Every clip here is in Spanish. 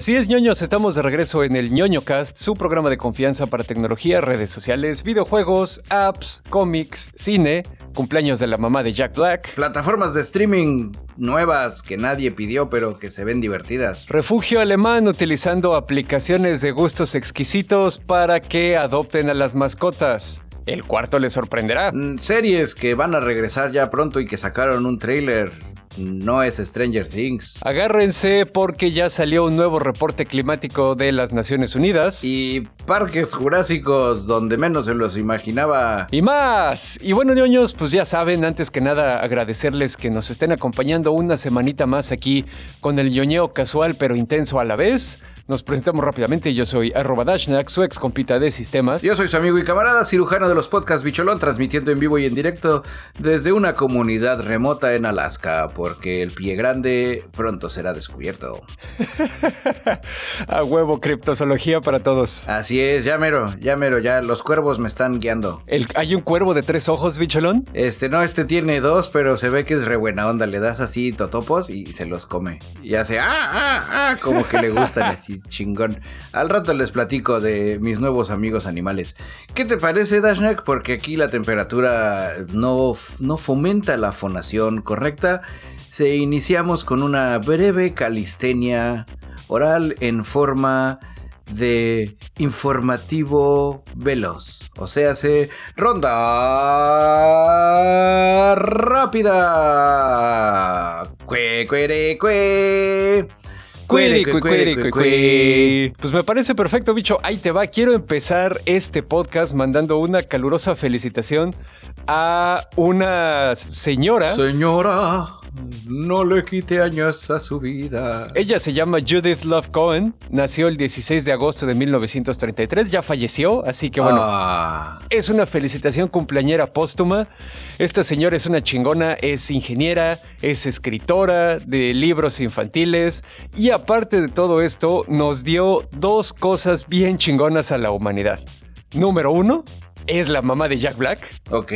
Así es, ñoños, estamos de regreso en el ñoño cast, su programa de confianza para tecnología, redes sociales, videojuegos, apps, cómics, cine, cumpleaños de la mamá de Jack Black, Plataformas de streaming nuevas que nadie pidió pero que se ven divertidas. refugio alemán utilizando aplicaciones de gustos exquisitos para que adopten a las mascotas. El cuarto les sorprenderá. Mm, Series que van a regresar ya pronto y que sacaron un trailer. No es Stranger Things. Agárrense porque ya salió un nuevo reporte climático de las Naciones Unidas. Y parques jurásicos donde menos se los imaginaba. Y más. Y bueno, ñoños, pues ya saben, antes que nada agradecerles que nos estén acompañando una semanita más aquí con el ñoñeo casual pero intenso a la vez. Nos presentamos rápidamente, yo soy arroba Dashnak, su ex compita de sistemas. Yo soy su amigo y camarada, cirujano de los podcasts Bicholón, transmitiendo en vivo y en directo desde una comunidad remota en Alaska, porque el pie grande pronto será descubierto. a huevo, criptozoología para todos. Así es, ya mero, ya mero, ya los cuervos me están guiando. El- ¿Hay un cuervo de tres ojos, bicholón? Este, no, este tiene dos, pero se ve que es re buena onda. Le das así totopos y se los come. Y hace, ah, ah, ah, como que le gustan así, chingón. Al rato les platico de mis nuevos amigos animales. ¿Qué te parece, Dashnak? Porque aquí la temperatura no, no fomenta la fonación correcta. Se iniciamos con una breve calistenia oral en forma de informativo veloz. O sea, se ronda rápida. Cue, cuere, cue. Cuere, cuere. Pues me parece perfecto, bicho. Ahí te va. Quiero empezar este podcast mandando una calurosa felicitación a una señora. Señora, no le quite años a su vida. Ella se llama Judith Love Cohen. Nació el 16 de agosto de 1933. Ya falleció, así que bueno. Ah, Es una felicitación cumpleañera póstuma. Esta señora es una chingona, es ingeniera, es escritora de libros infantiles y aparte de todo esto nos dio dos cosas bien chingonas a la humanidad. Número uno, es la mamá de Jack Black. ok.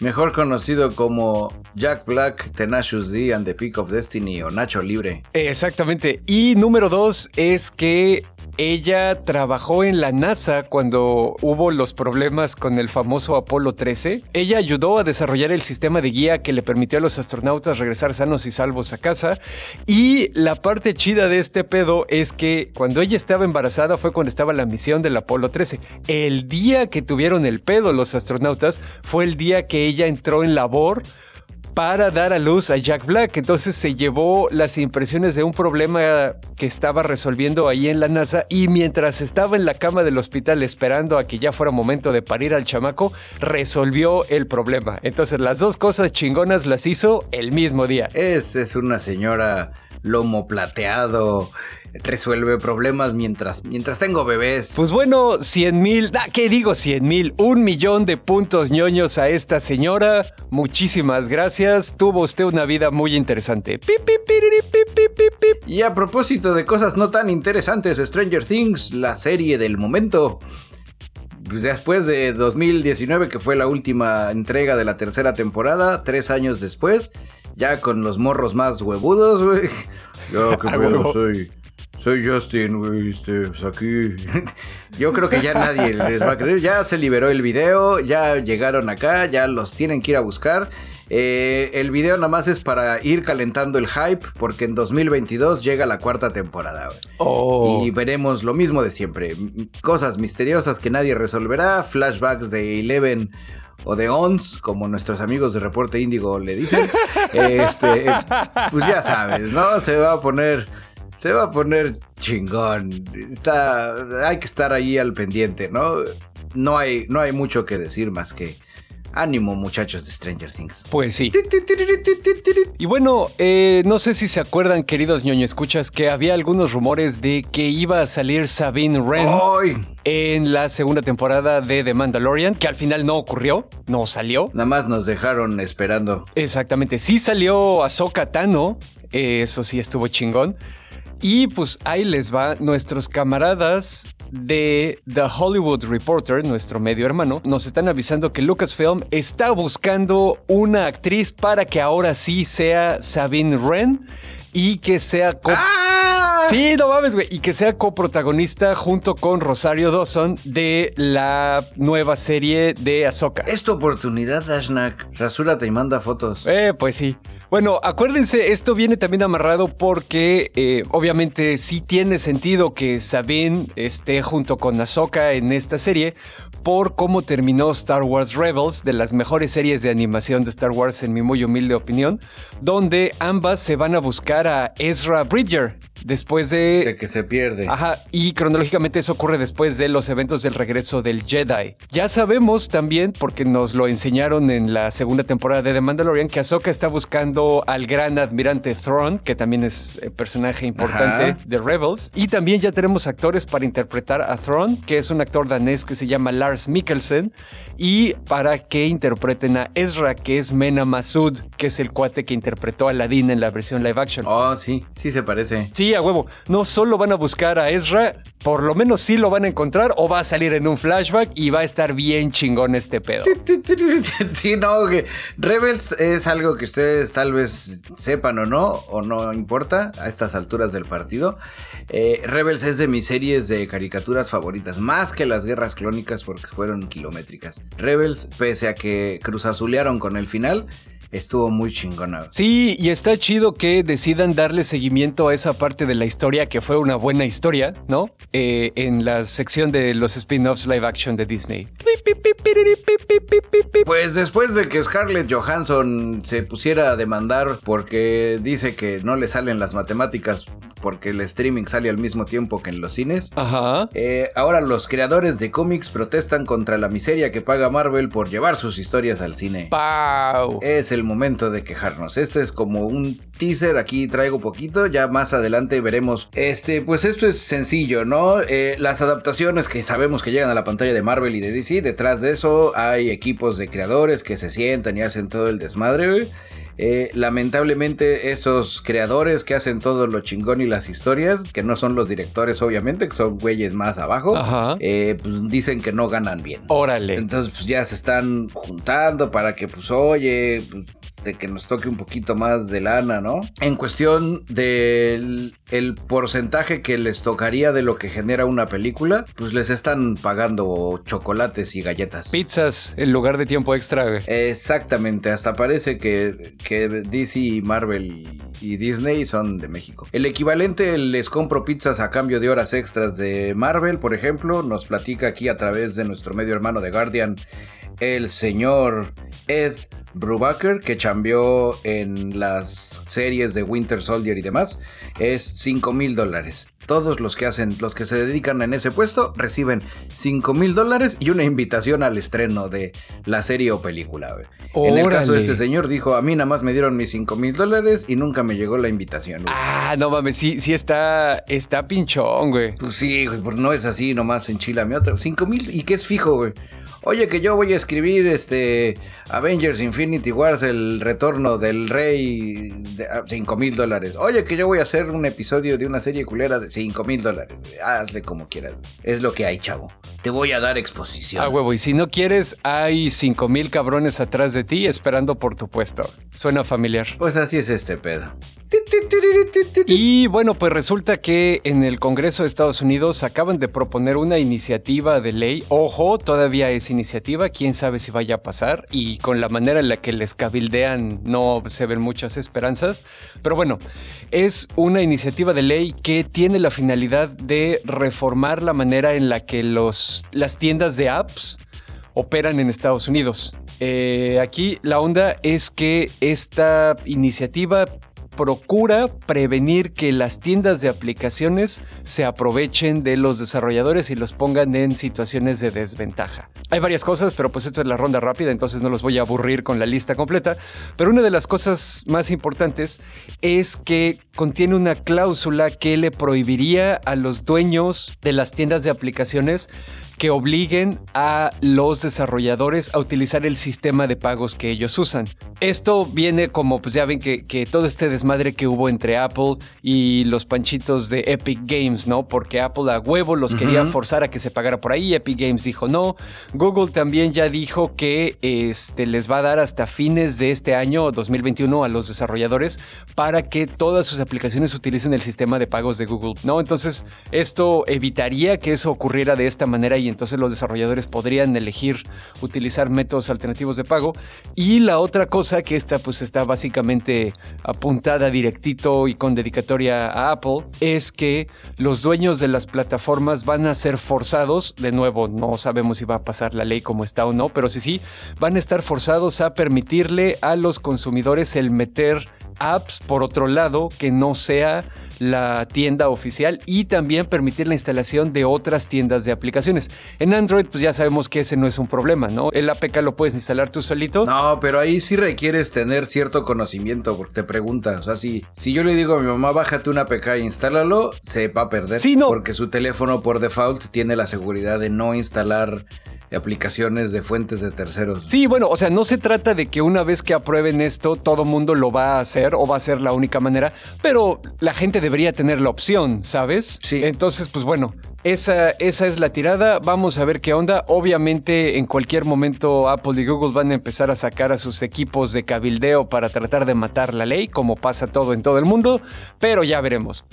Mejor conocido como Jack Black, Tenacious D and the Peak of Destiny o Nacho Libre. Exactamente. Y número dos es que ella trabajó en la NASA cuando hubo los problemas con el famoso Apolo 13. Ella ayudó a desarrollar el sistema de guía que le permitió a los astronautas regresar sanos y salvos a casa. Y la parte chida de este pedo es que cuando ella estaba embarazada fue cuando estaba la misión del Apolo 13. El día que tuvieron el pedo los astronautas fue el día que ella entró en labor para dar a luz a Jack Black. Entonces se llevó las impresiones de un problema que estaba resolviendo ahí en la NASA y mientras estaba en la cama del hospital esperando a que ya fuera momento de parir al chamaco, resolvió el problema. Entonces las dos cosas chingonas las hizo el mismo día. Es, es una señora lomo plateado. Resuelve problemas mientras, mientras tengo bebés. Pues bueno, 100 mil, ah, ¿qué digo 100 mil? Un millón de puntos ñoños a esta señora. Muchísimas gracias. Tuvo usted una vida muy interesante. Y a propósito de cosas no tan interesantes, Stranger Things, la serie del momento. Pues después de 2019, que fue la última entrega de la tercera temporada, tres años después, ya con los morros más huevudos, güey. Yo que soy, soy Justin, güey, este, pues aquí. Yo creo que ya nadie les va a creer. Ya se liberó el video, ya llegaron acá, ya los tienen que ir a buscar. Eh, el video nada más es para ir calentando el hype, porque en 2022 llega la cuarta temporada. Oh. Y veremos lo mismo de siempre. Cosas misteriosas que nadie resolverá, flashbacks de Eleven o de Ons, como nuestros amigos de Reporte Índigo le dicen. Este, pues ya sabes, ¿no? Se va a poner se va a poner chingón. Está hay que estar ahí al pendiente, ¿no? No hay no hay mucho que decir más que ánimo, muchachos de Stranger Things. Pues sí. Y bueno, eh, no sé si se acuerdan, queridos ñoño escuchas, que había algunos rumores de que iba a salir Sabine Wren ¡Ay! en la segunda temporada de The Mandalorian, que al final no ocurrió, no salió. Nada más nos dejaron esperando. Exactamente, sí salió Ahsoka Tano, eh, eso sí estuvo chingón. Y pues ahí les va nuestros camaradas de The Hollywood Reporter, nuestro medio hermano, nos están avisando que Lucasfilm está buscando una actriz para que ahora sí sea Sabine Wren y que sea... ¡Ah! Sí, no mames, güey. Y que sea coprotagonista junto con Rosario Dawson de la nueva serie de Ahsoka. Es tu oportunidad, Dashnak. Rasúrate y manda fotos. Eh, pues sí. Bueno, acuérdense, esto viene también amarrado porque eh, obviamente sí tiene sentido que Sabine esté junto con Ahsoka en esta serie por cómo terminó Star Wars Rebels, de las mejores series de animación de Star Wars en mi muy humilde opinión, donde ambas se van a buscar a Ezra Bridger después de... De que se pierde. Ajá, y cronológicamente eso ocurre después de los eventos del regreso del Jedi. Ya sabemos también, porque nos lo enseñaron en la segunda temporada de The Mandalorian, que Ahsoka está buscando al gran admirante Thrawn, que también es eh, personaje importante Ajá. de Rebels. Y también ya tenemos actores para interpretar a Thrawn, que es un actor danés que se llama Lars Mikkelsen, y para que interpreten a Ezra, que es Mena Massoud, que es el cuate que interpretó a Aladdin en la versión live action. Oh, sí, sí se parece. Sí, a huevo. No solo van a buscar a Ezra, por lo menos sí lo van a encontrar o va a salir en un flashback y va a estar bien chingón este pedo. Sí, no, que Rebels es algo que ustedes tal vez sepan o no, o no importa a estas alturas del partido. Eh, Rebels es de mis series de caricaturas favoritas, más que las guerras clónicas porque fueron kilométricas. Rebels, pese a que cruzazulearon con el final, estuvo muy chingona. Sí, y está chido que decidan darle seguimiento a esa parte de la historia que fue una buena historia, ¿no? Eh, en la sección de los spin-offs live action de Disney. Pues después de que Scarlett Johansson se pusiera a demandar porque dice que no le salen las matemáticas porque el streaming sale al mismo tiempo que en los cines, Ajá. Eh, ahora los creadores de cómics protestan contra la miseria que paga Marvel por llevar sus historias al cine. ¡Pau! Es el momento de quejarnos. Este es como un teaser. Aquí traigo poquito. Ya más adelante veremos. Este, pues esto es sencillo, ¿no? Eh, las adaptaciones que sabemos que llegan a la pantalla de Marvel y de DC. Detrás de eso hay equipos de creadores que se sientan y hacen todo el desmadre. Eh, lamentablemente esos creadores que hacen todo lo chingón y las historias, que no son los directores obviamente, que son güeyes más abajo, eh, pues dicen que no ganan bien. Órale. Entonces, pues ya se están juntando para que, pues, oye, pues, que nos toque un poquito más de lana, ¿no? En cuestión del el porcentaje que les tocaría de lo que genera una película, pues les están pagando chocolates y galletas. Pizzas en lugar de tiempo extra, güey. Exactamente, hasta parece que, que DC, Marvel y Disney son de México. El equivalente, les compro pizzas a cambio de horas extras de Marvel, por ejemplo, nos platica aquí a través de nuestro medio hermano de Guardian, el señor Ed Brubaker, que chambeó en las series de Winter Soldier y demás, es 5 mil dólares. Todos los que hacen, los que se dedican en ese puesto, reciben 5 mil dólares y una invitación al estreno de la serie o película. güey. En el caso de Órale. este señor, dijo: A mí nada más me dieron mis 5 mil dólares y nunca me llegó la invitación. güey". Ah, no mames, sí, sí está, está pinchón, güey. Pues sí, güey, pues no es así, nomás enchilame otra. 5 mil y que es fijo, güey. Oye, que yo voy a escribir este Avengers Infinity Wars, el retorno del rey de 5 mil dólares. Oye, que yo voy a hacer un episodio de una serie culera de 5 mil dólares. Hazle como quieras. Es lo que hay, chavo. Te voy a dar exposición. Ah, huevo, y si no quieres, hay cinco mil cabrones atrás de ti esperando por tu puesto. Suena familiar. Pues así es este pedo. Y bueno, pues resulta que en el Congreso de Estados Unidos acaban de proponer una iniciativa de ley. Ojo, todavía es iniciativa, quién sabe si vaya a pasar. Y con la manera en la que les cabildean no se ven muchas esperanzas. Pero bueno, es una iniciativa de ley que tiene la finalidad de reformar la manera en la que los, las tiendas de apps operan en Estados Unidos. Eh, aquí la onda es que esta iniciativa procura prevenir que las tiendas de aplicaciones se aprovechen de los desarrolladores y los pongan en situaciones de desventaja. Hay varias cosas, pero pues esto es la ronda rápida, entonces no los voy a aburrir con la lista completa. Pero una de las cosas más importantes es que contiene una cláusula que le prohibiría a los dueños de las tiendas de aplicaciones que obliguen a los desarrolladores a utilizar el sistema de pagos que ellos usan. Esto viene como, pues ya ven que, que todo este desmadre que hubo entre Apple y los panchitos de Epic Games, ¿no? Porque Apple a huevo los quería forzar a que se pagara por ahí, Epic Games dijo no, Google también ya dijo que este, les va a dar hasta fines de este año, 2021, a los desarrolladores para que todas sus aplicaciones utilicen el sistema de pagos de Google, ¿no? Entonces, esto evitaría que eso ocurriera de esta manera y entonces los desarrolladores podrían elegir utilizar métodos alternativos de pago. Y la otra cosa que esta pues está básicamente apuntada directito y con dedicatoria a Apple es que los dueños de las plataformas van a ser forzados, de nuevo no sabemos si va a pasar la ley como está o no, pero sí sí, van a estar forzados a permitirle a los consumidores el meter apps por otro lado que no sea la tienda oficial y también permitir la instalación de otras tiendas de aplicaciones. En Android pues ya sabemos que ese no es un problema, ¿no? El APK lo puedes instalar tú solito. No, pero ahí sí requieres tener cierto conocimiento porque te preguntas, o sea, si, si yo le digo a mi mamá bájate un APK e instálalo, se va a perder. Sí, no. Porque su teléfono por default tiene la seguridad de no instalar aplicaciones de fuentes de terceros. Sí, bueno, o sea, no se trata de que una vez que aprueben esto, todo mundo lo va a hacer o va a ser la única manera, pero la gente debería tener la opción, ¿sabes? Sí. Entonces, pues bueno, esa, esa es la tirada. Vamos a ver qué onda. Obviamente, en cualquier momento, Apple y Google van a empezar a sacar a sus equipos de cabildeo para tratar de matar la ley, como pasa todo en todo el mundo, pero ya veremos.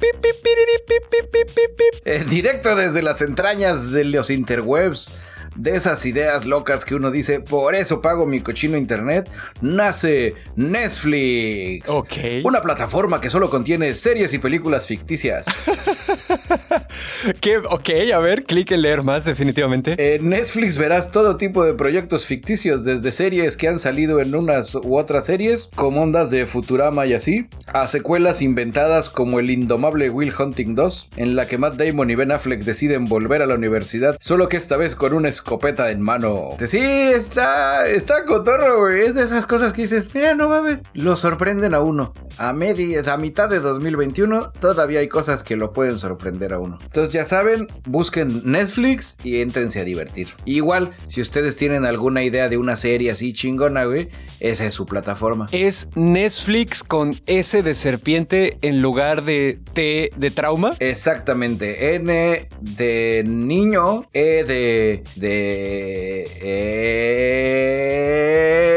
En directo desde las entrañas de los interwebs de esas ideas locas que uno dice, por eso pago mi cochino internet, nace Netflix. Ok. Una plataforma que solo contiene series y películas ficticias. ¿Qué? Ok, a ver, clic en leer más, definitivamente. En Netflix verás todo tipo de proyectos ficticios, desde series que han salido en unas u otras series, como ondas de Futurama y así, a secuelas inventadas como el indomable Will Hunting 2, en la que Matt Damon y Ben Affleck deciden volver a la universidad, solo que esta vez con una escopeta en mano. Sí, está, está cotorro, güey. Es de esas cosas que dices, mira, no mames. Lo sorprenden a uno. A media, a mitad de 2021, todavía hay cosas que lo pueden sorprender a uno. Entonces, ya saben, busquen Netflix y éntrense a divertir. Igual, si ustedes tienen alguna idea de una serie así chingona, güey, esa es su plataforma. Es Netflix con S de serpiente en lugar de T de trauma. Exactamente. N de niño, E de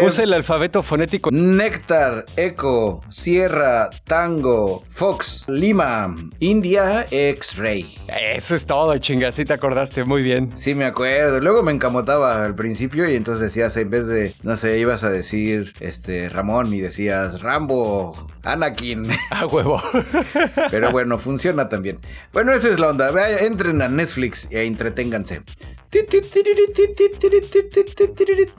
Usa el alfabeto fonético. Néctar, Eco, Sierra, Tango, Fox, Lima, India, X-Ray. Eso es todo, chinga, sí te acordaste muy bien. Sí, me acuerdo. Luego me encamotaba al principio y entonces decías, en vez de, no sé, ibas a decir este Ramón y decías Rambo, Anakin. A huevo. Pero bueno, funciona también. Bueno, esa es la onda. entren a Netflix e entreténganse.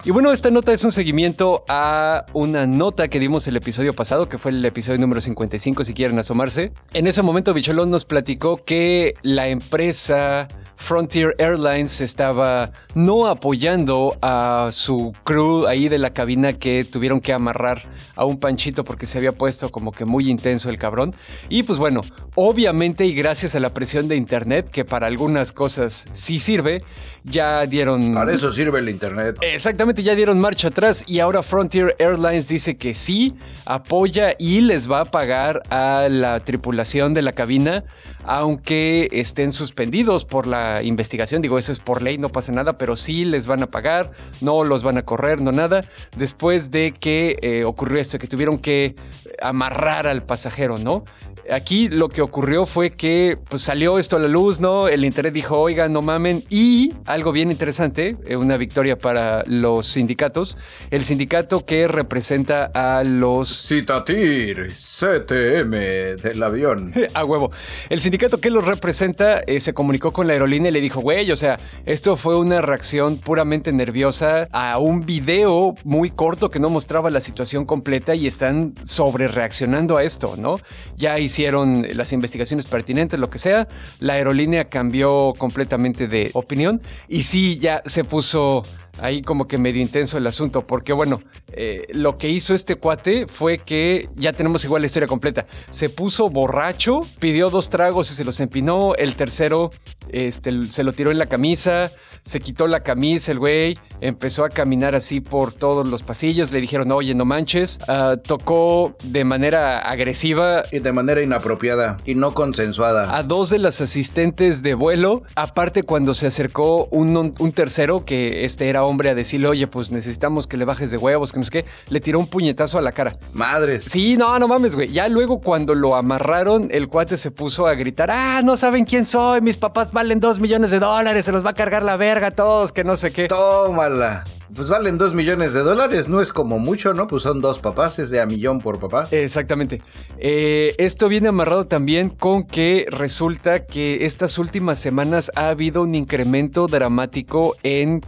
Y bueno, esta nota es un seguimiento a una nota que dimos el episodio pasado, que fue el episodio número 55, si quieren asomarse. En ese momento, Bicholón nos platicó que la empresa Frontier Airlines estaba no apoyando a su crew ahí de la cabina que tuvieron que amarrar a un panchito porque se había puesto como que muy intenso el cabrón. Y pues bueno, obviamente y gracias a la presión de internet, que para algunas cosas sí sirve, ya dieron... Para eso sirve el internet. Exactamente, ya dieron marcha atrás y ahora Frontier Airlines dice que sí, apoya y les va a pagar a la tripulación de la cabina, aunque estén suspendidos por la investigación. Digo, eso es por ley, no pasa nada, pero sí les van a pagar, no los van a correr, no nada. Después de que eh, ocurrió esto, que tuvieron que amarrar al pasajero, ¿no? Aquí lo que ocurrió fue que pues, salió esto a la luz, ¿no? El internet dijo, oiga, no mamen. Y algo bien interesante, eh, una victoria para los sindicatos, el sindicato que representa a los... Citatir, CTM del avión. a huevo. El sindicato que los representa eh, se comunicó con la aerolínea y le dijo, güey, o sea, esto fue una reacción puramente nerviosa a un video muy corto que no mostraba la situación completa y están sobre reaccionando a esto, ¿no? Ya hicieron las investigaciones pertinentes, lo que sea. La aerolínea cambió completamente de opinión y sí, ya se puso ahí como que medio intenso el asunto, porque bueno, eh, lo que hizo este cuate fue que ya tenemos igual la historia completa. Se puso borracho, pidió dos tragos y se los empinó, el tercero este, se lo tiró en la camisa, se quitó la camisa el güey, empezó a caminar así por todos los pasillos, le dijeron, oye, no manches, ah, tocó de manera agresiva. Y de manera inapropiada y no consensuada. A dos de las asistentes de vuelo, aparte cuando se acercó un, un tercero, que este era hombre, a decirle, oye, pues necesitamos que le bajes de huevos, que no sé qué, le tiró un puñetazo a la cara. Madres. Sí, no, no mames, güey. Ya luego cuando lo amarraron, el cuate se puso a gritar, ah, no saben quién soy, mis papás valen dos millones de dólares, se los va a cargar la verga a todos, que no sé qué. Tómala. Pues valen dos millones de dólares, no es como mucho, ¿no? Pues son dos papás, es de a millón por papá. Exactamente. Eh, esto viene amarrado también con que resulta que estas últimas semanas ha habido un incremento dramático en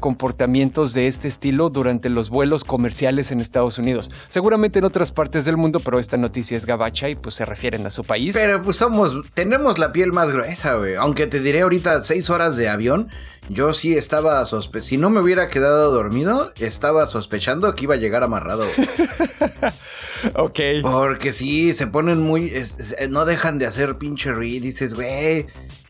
de este estilo durante los vuelos comerciales en Estados Unidos. Seguramente en otras partes del mundo, pero esta noticia es gabacha y pues se refieren a su país. Pero pues somos, tenemos la piel más gruesa, güey. Aunque te diré ahorita seis horas de avión, yo sí estaba sospechando. Si no me hubiera quedado dormido, estaba sospechando que iba a llegar amarrado. ok. Porque sí, se ponen muy. no dejan de hacer pinche ruido. Dices, güey.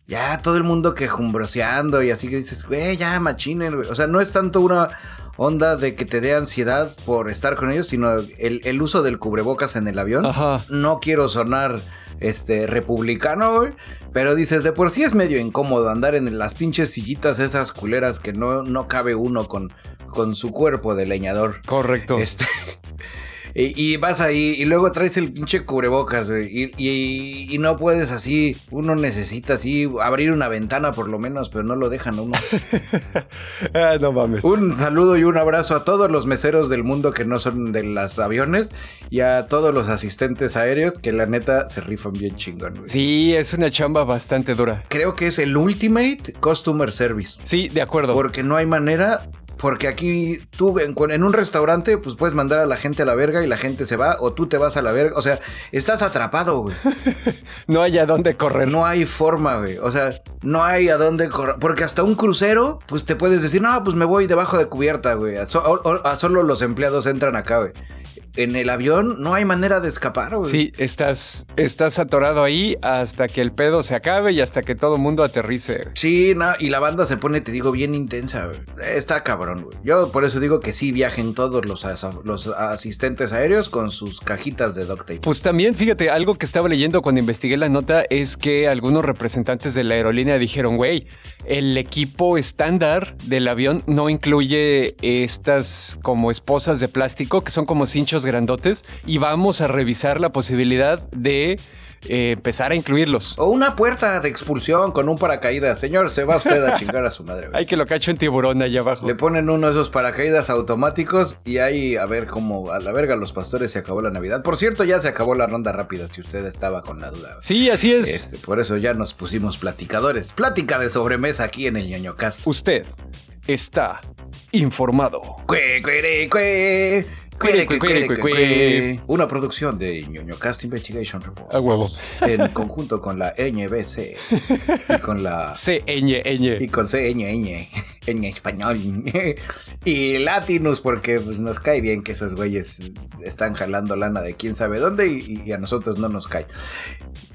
Ya todo el mundo quejumbroseando y así que dices, güey, ya machinen, güey. O sea, no es tanto una onda de que te dé ansiedad por estar con ellos, sino el, el uso del cubrebocas en el avión. Ajá. No quiero sonar este republicano, güey. Pero dices, de por sí es medio incómodo andar en las pinches sillitas esas culeras que no, no cabe uno con, con su cuerpo de leñador. Correcto. Este, y, vas ahí y luego traes el pinche cubrebocas, güey. Y, no puedes así. Uno necesita así abrir una ventana por lo menos, pero no lo dejan uno. ah, no mames. Un saludo y un abrazo a todos los meseros del mundo que no son de los aviones y a todos los asistentes aéreos que la neta se rifan bien chingón, güey. Sí, es una chamba bastante dura. Creo que es el Ultimate Customer Service. Sí, de acuerdo. Porque no hay manera porque aquí tú en, un restaurante, pues puedes mandar a la gente a la verga y la gente se va, o tú te vas a la verga. O sea, estás atrapado, güey. no hay a dónde correr. No hay forma, güey. O sea, no hay a dónde correr. Porque hasta un crucero, pues te puedes decir, no, pues me voy debajo de cubierta, güey. a solo los empleados entran acá, güey en el avión no hay manera de escapar, güey. Sí, estás, estás atorado ahí hasta que el pedo se acabe y hasta que todo el mundo aterrice. Sí, no, y la banda se pone, te digo, bien intensa, güey. Está cabrón, güey. Yo por eso digo que sí viajen todos los, los asistentes aéreos con sus cajitas de duct tape. Pues también, fíjate, algo que estaba leyendo cuando investigué la nota es que algunos representantes de la aerolínea dijeron, güey, el equipo estándar del avión no incluye estas como esposas de plástico que son como cinchos grandotes y vamos a revisar la posibilidad de eh, empezar a incluirlos. O una puerta de expulsión con un paracaídas. Señor, se va usted a chingar a su madre. Hay que lo cacho en tiburón allá abajo. Le ponen uno de esos paracaídas automáticos y ahí a ver cómo a la verga los pastores se acabó la Navidad. Por cierto, ya se acabó la ronda rápida si usted estaba con la duda. Sí, así es. Este, por eso ya nos pusimos platicadores. Plática de sobremesa aquí en el ñoño cast. Usted está informado. Cue, cue, cue. Una producción de ñoño Cast Investigation Report. A huevo. En conjunto con la NBC. Y con la. CNN. Y con CNN. En español. Y Latinus, porque pues, nos cae bien que esos güeyes están jalando lana de quién sabe dónde y, a nosotros no nos cae.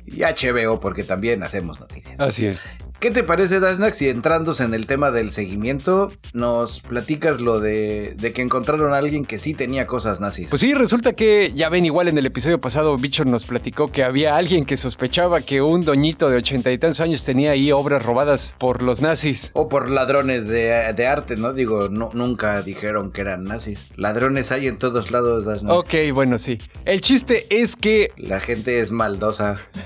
Y HBO, porque también hacemos noticias. Así es. ¿Qué te parece, Dashnak, si entrándose en el tema del seguimiento, nos platicas lo de, de, que encontraron a alguien que sí tenía cosas nazis? Pues sí, resulta que, ya ven, igual en el episodio pasado, Bichor nos platicó que había alguien que sospechaba que un doñito de ochenta y tantos años tenía ahí obras robadas por los nazis. O por ladrones de, arte, ¿no? Digo, no, nunca dijeron que eran nazis. Ladrones hay en todos lados, Dashnak. Ok, bueno, sí. El chiste es que... La gente es maldosa.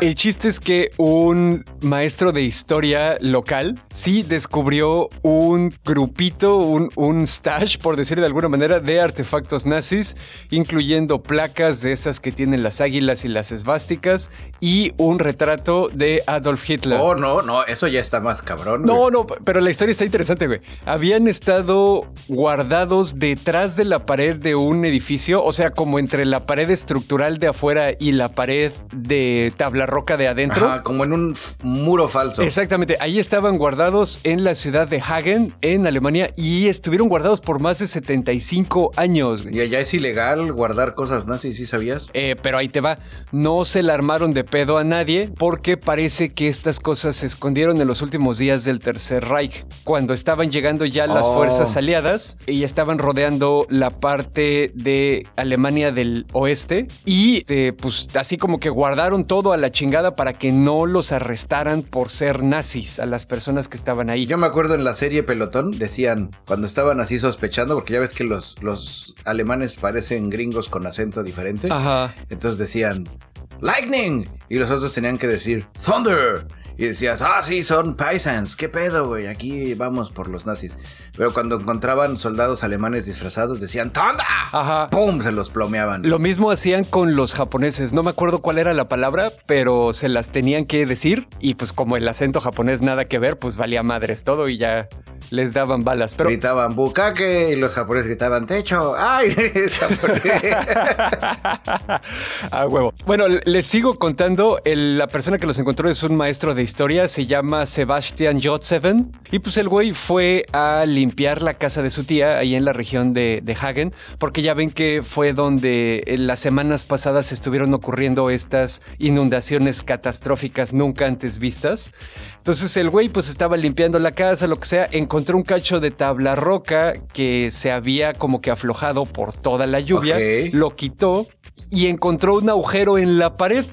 El chiste es que un maestro de historia local sí descubrió un grupito, un, un stash, por decir de alguna manera, de artefactos nazis, incluyendo placas de esas que tienen las águilas y las esvásticas y un retrato de Adolf Hitler. Oh, no, no, eso ya está más cabrón. No, no, pero la historia está interesante, güey. Habían estado guardados detrás de la pared de un edificio, o sea, como entre la pared estructural de afuera y la pared de tabla tabla roca de adentro. Ajá, como en un muro falso. Exactamente, ahí estaban guardados en la ciudad de Hagen, en Alemania, y estuvieron guardados por más de 75 años. güey. Y allá es ilegal guardar cosas nazis, ¿sí sabías? Eh, pero ahí te va, no se la armaron de pedo a nadie porque parece que estas cosas se escondieron en los últimos días del Tercer Reich, cuando estaban llegando ya las Oh. fuerzas aliadas y estaban rodeando la parte de Alemania del oeste y eh, pues así como que guardaron todo a la chingada para que no los arrestaran por ser nazis a las personas que estaban ahí. Yo me acuerdo en la serie Pelotón, decían, cuando estaban así sospechando, porque ya ves que los, los alemanes parecen gringos con acento diferente. Ajá. Entonces decían, Lightning. Y los otros tenían que decir, Thunder. Y decías, ah, sí, son paisans. ¿Qué pedo, güey? Aquí vamos por los nazis. Pero cuando encontraban soldados alemanes disfrazados, decían, Thunder. Ajá. ¡Pum! Se los plomeaban. Lo mismo hacían con los japoneses. No me acuerdo cuál era la palabra, pero se las tenían que decir. Y pues como el acento japonés nada que ver, pues valía madres todo y ya les daban balas. Pero Gritaban bukake y los japoneses gritaban techo. ¡Ay! Es japonés. huevo. Bueno, les sigo contando. El- la persona que los encontró es un maestro de historia. Se llama Sebastian Jotseven. Y pues el güey fue a limpiar la casa de su tía ahí en la región de, de Hagen. Porque ya ven que fue donde en las semanas pasadas estuvieron ocurriendo estas inundaciones catastróficas nunca antes vistas. Entonces el güey pues estaba limpiando la casa, lo que sea, encontró un cacho de tabla roca que se había como que aflojado por toda la lluvia, lo quitó y encontró un agujero en la pared.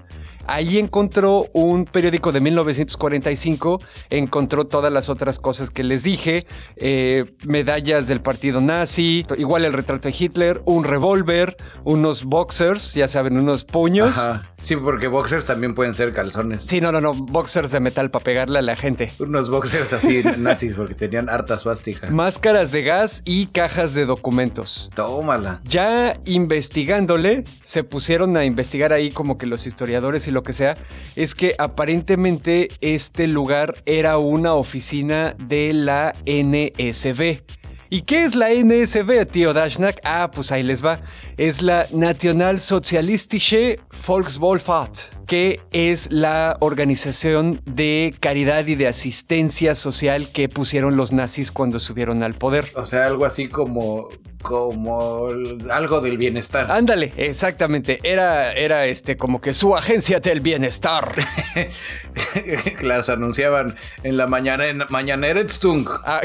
Ahí encontró un periódico de 1945, encontró todas las otras cosas que les dije, eh, medallas del partido nazi, igual el retrato de Hitler, un revólver, unos boxers, ya saben, unos puños. Ajá. Sí, porque boxers también pueden ser calzones. Sí, no, no, no, boxers de metal para pegarle a la gente. Unos boxers así nazis porque tenían harta suástica. Máscaras de gas y cajas de documentos. Tómala. Ya investigándole, se pusieron a investigar ahí como que los historiadores y lo que sea, es que aparentemente este lugar era una oficina de la NSB. ¿Y qué es la NSB, tío Dashnak? Ah, pues ahí les va. Es la Nationalsozialistische Volkswohlfahrt, que es la organización de caridad y de asistencia social que pusieron los nazis cuando subieron al poder. O sea, algo así como. como. algo del bienestar. Ándale, exactamente. Era, era este como que su agencia del bienestar. Las anunciaban en la mañana en Mañaneretztung. Ah,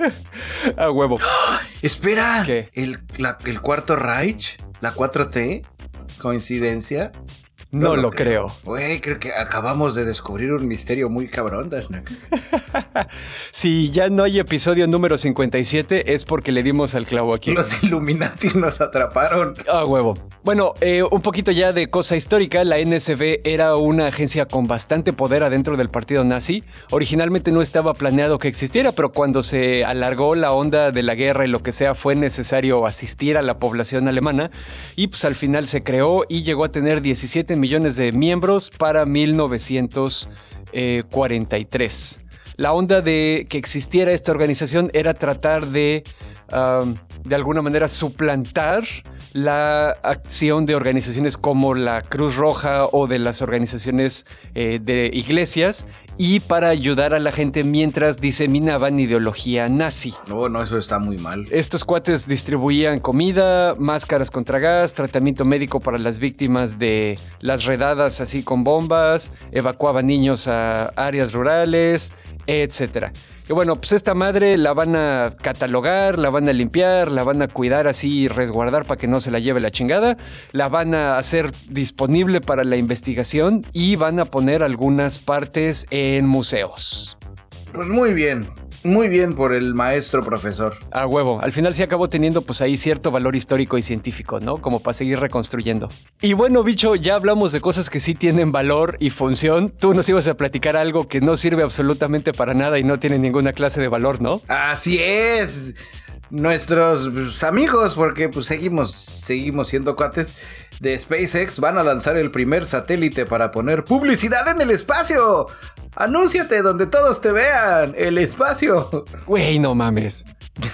a huevo. Espera. ¿Qué? El, la- el cuarto Reich, la 4T, coincidencia. No lo creo. Güey, creo que acabamos de descubrir un misterio muy cabrón, Dashnak. Si ya no hay episodio número 57 es porque le dimos al clavo aquí. Los Illuminati nos atraparon. A huevo. Bueno, eh, un poquito ya de cosa histórica, la NSB era una agencia con bastante poder adentro del partido nazi. Originalmente no estaba planeado que existiera, pero cuando se alargó la onda de la guerra y lo que sea, fue necesario asistir a la población alemana y pues al final se creó y llegó a tener 17 millones de miembros para 1943. La onda de que existiera esta organización era tratar de, de alguna manera, suplantar la acción de organizaciones como la Cruz Roja o de las organizaciones eh, de iglesias y para ayudar a la gente mientras diseminaban ideología nazi. No, no, eso está muy mal. Estos cuates distribuían comida, máscaras contra gas, tratamiento médico para las víctimas de las redadas así con bombas, evacuaban niños a áreas rurales, etcétera. Y bueno, pues esta madre la van a catalogar, la van a limpiar, la van a cuidar así y resguardar para que no se la lleve la chingada, la van a hacer disponible para la investigación y van a poner algunas partes en museos. Pues muy bien. Muy bien por el maestro profesor. A huevo. Al final sí acabó teniendo pues ahí cierto valor histórico y científico, ¿no? Como para seguir reconstruyendo. Y bueno, bicho, ya hablamos de cosas que sí tienen valor y función. Tú nos ibas a platicar algo que no sirve absolutamente para nada y no tiene ninguna clase de valor, ¿no? Así es. Nuestros pues, amigos, porque pues seguimos, seguimos siendo cuates de SpaceX, van a lanzar el primer satélite para poner publicidad en el espacio. Anúnciate donde todos te vean, el espacio. Güey, no mames.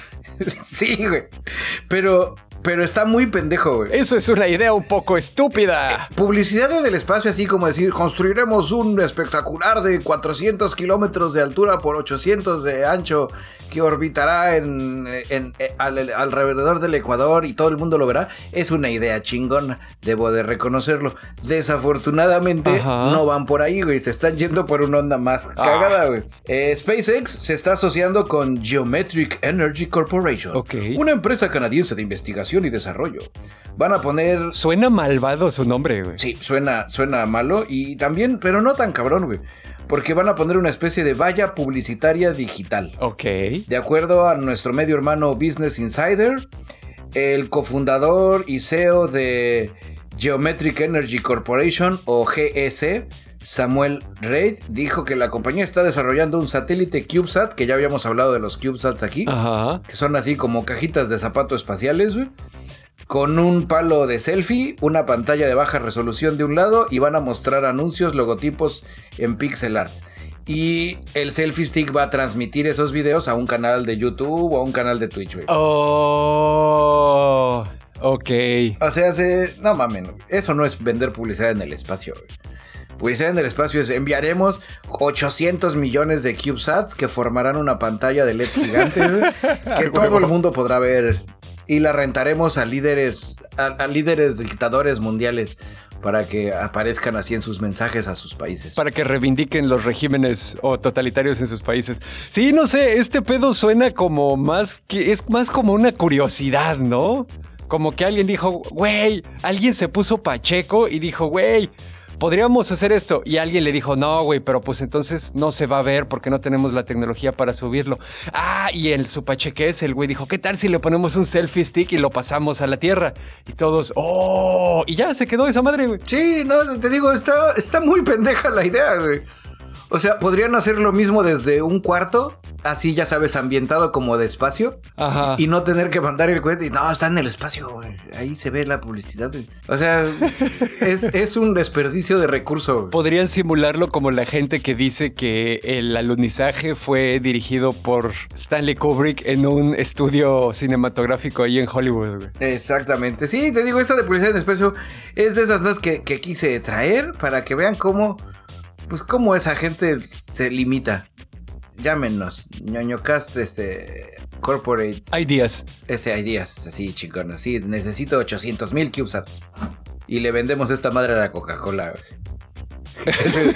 sí, güey. Pero Pero está muy pendejo, güey. Eso es una idea un poco estúpida. Publicidad en el espacio, así como decir, construiremos un espectacular de 400 kilómetros de altura por 800 de ancho que orbitará en, en- en- al- alrededor del Ecuador y todo el mundo lo verá. Es una idea chingona, debo de reconocerlo. Desafortunadamente, Ajá. no van por ahí, güey. Se están yendo por una onda más cagada, güey. Eh, SpaceX se está asociando con Geometric Energy Corporation, una empresa canadiense de investigación y desarrollo. Van a poner Suena malvado su nombre, güey. Sí, suena, suena malo y también, pero no tan cabrón, güey. Porque van a poner una especie de valla publicitaria digital. Ok. De acuerdo a nuestro medio hermano Business Insider, el cofundador y CEO de Geometric Energy Corporation o GEC, Samuel Reid, dijo que la compañía está desarrollando un satélite CubeSat, que ya habíamos hablado de los CubeSats aquí Ajá. que son así como cajitas de zapato espaciales. Con un palo de selfie, una pantalla de baja resolución de un lado y van a mostrar anuncios, logotipos en pixel art. Y el selfie stick va a transmitir esos videos a un canal de YouTube o a un canal de Twitch, güey. Oh. Ok. O sea, se... no mamen, eso no es vender publicidad en el espacio, güey. Publicidad en el espacio es enviaremos 800 millones de CubeSats que formarán una pantalla de LED gigante que todo el mundo podrá ver y la rentaremos a líderes a, a líderes dictadores mundiales para que aparezcan así en sus mensajes a sus países. Para que reivindiquen los regímenes o totalitarios en sus países. Sí, no sé, este pedo suena como más que es más como una curiosidad, ¿no? Como que alguien dijo, güey, alguien se puso pacheco y dijo, güey, podríamos hacer esto. Y alguien le dijo, no, güey, pero pues entonces no se va a ver porque no tenemos la tecnología para subirlo. Ah, y el pachequez, el güey dijo, ¿qué tal si le ponemos un selfie stick y lo pasamos a la Tierra? Y todos, oh, y ya se quedó esa madre, güey. Sí, no, te digo, está, está muy pendeja la idea, güey. O sea, podrían hacer lo mismo desde un cuarto, así ya sabes, ambientado como de espacio, Ajá. y no tener que mandar el cohete. y, No, está en el espacio, güey. Ahí se ve la publicidad, güey. O sea, es, es un desperdicio de recurso. güey. Podrían simularlo como la gente que dice que el alunizaje fue dirigido por Stanley Kubrick en un estudio cinematográfico ahí en Hollywood. güey. Exactamente. Sí, te digo, esta de publicidad en espacio es de esas que, que quise traer para que vean cómo, pues, cómo esa gente se limita. Llámenos, ñoñocast, este, corporate Ideas. este ideas así chingón, así necesito 800 mil CubeSats y le vendemos esta madre a la Coca-Cola. güey. Ese,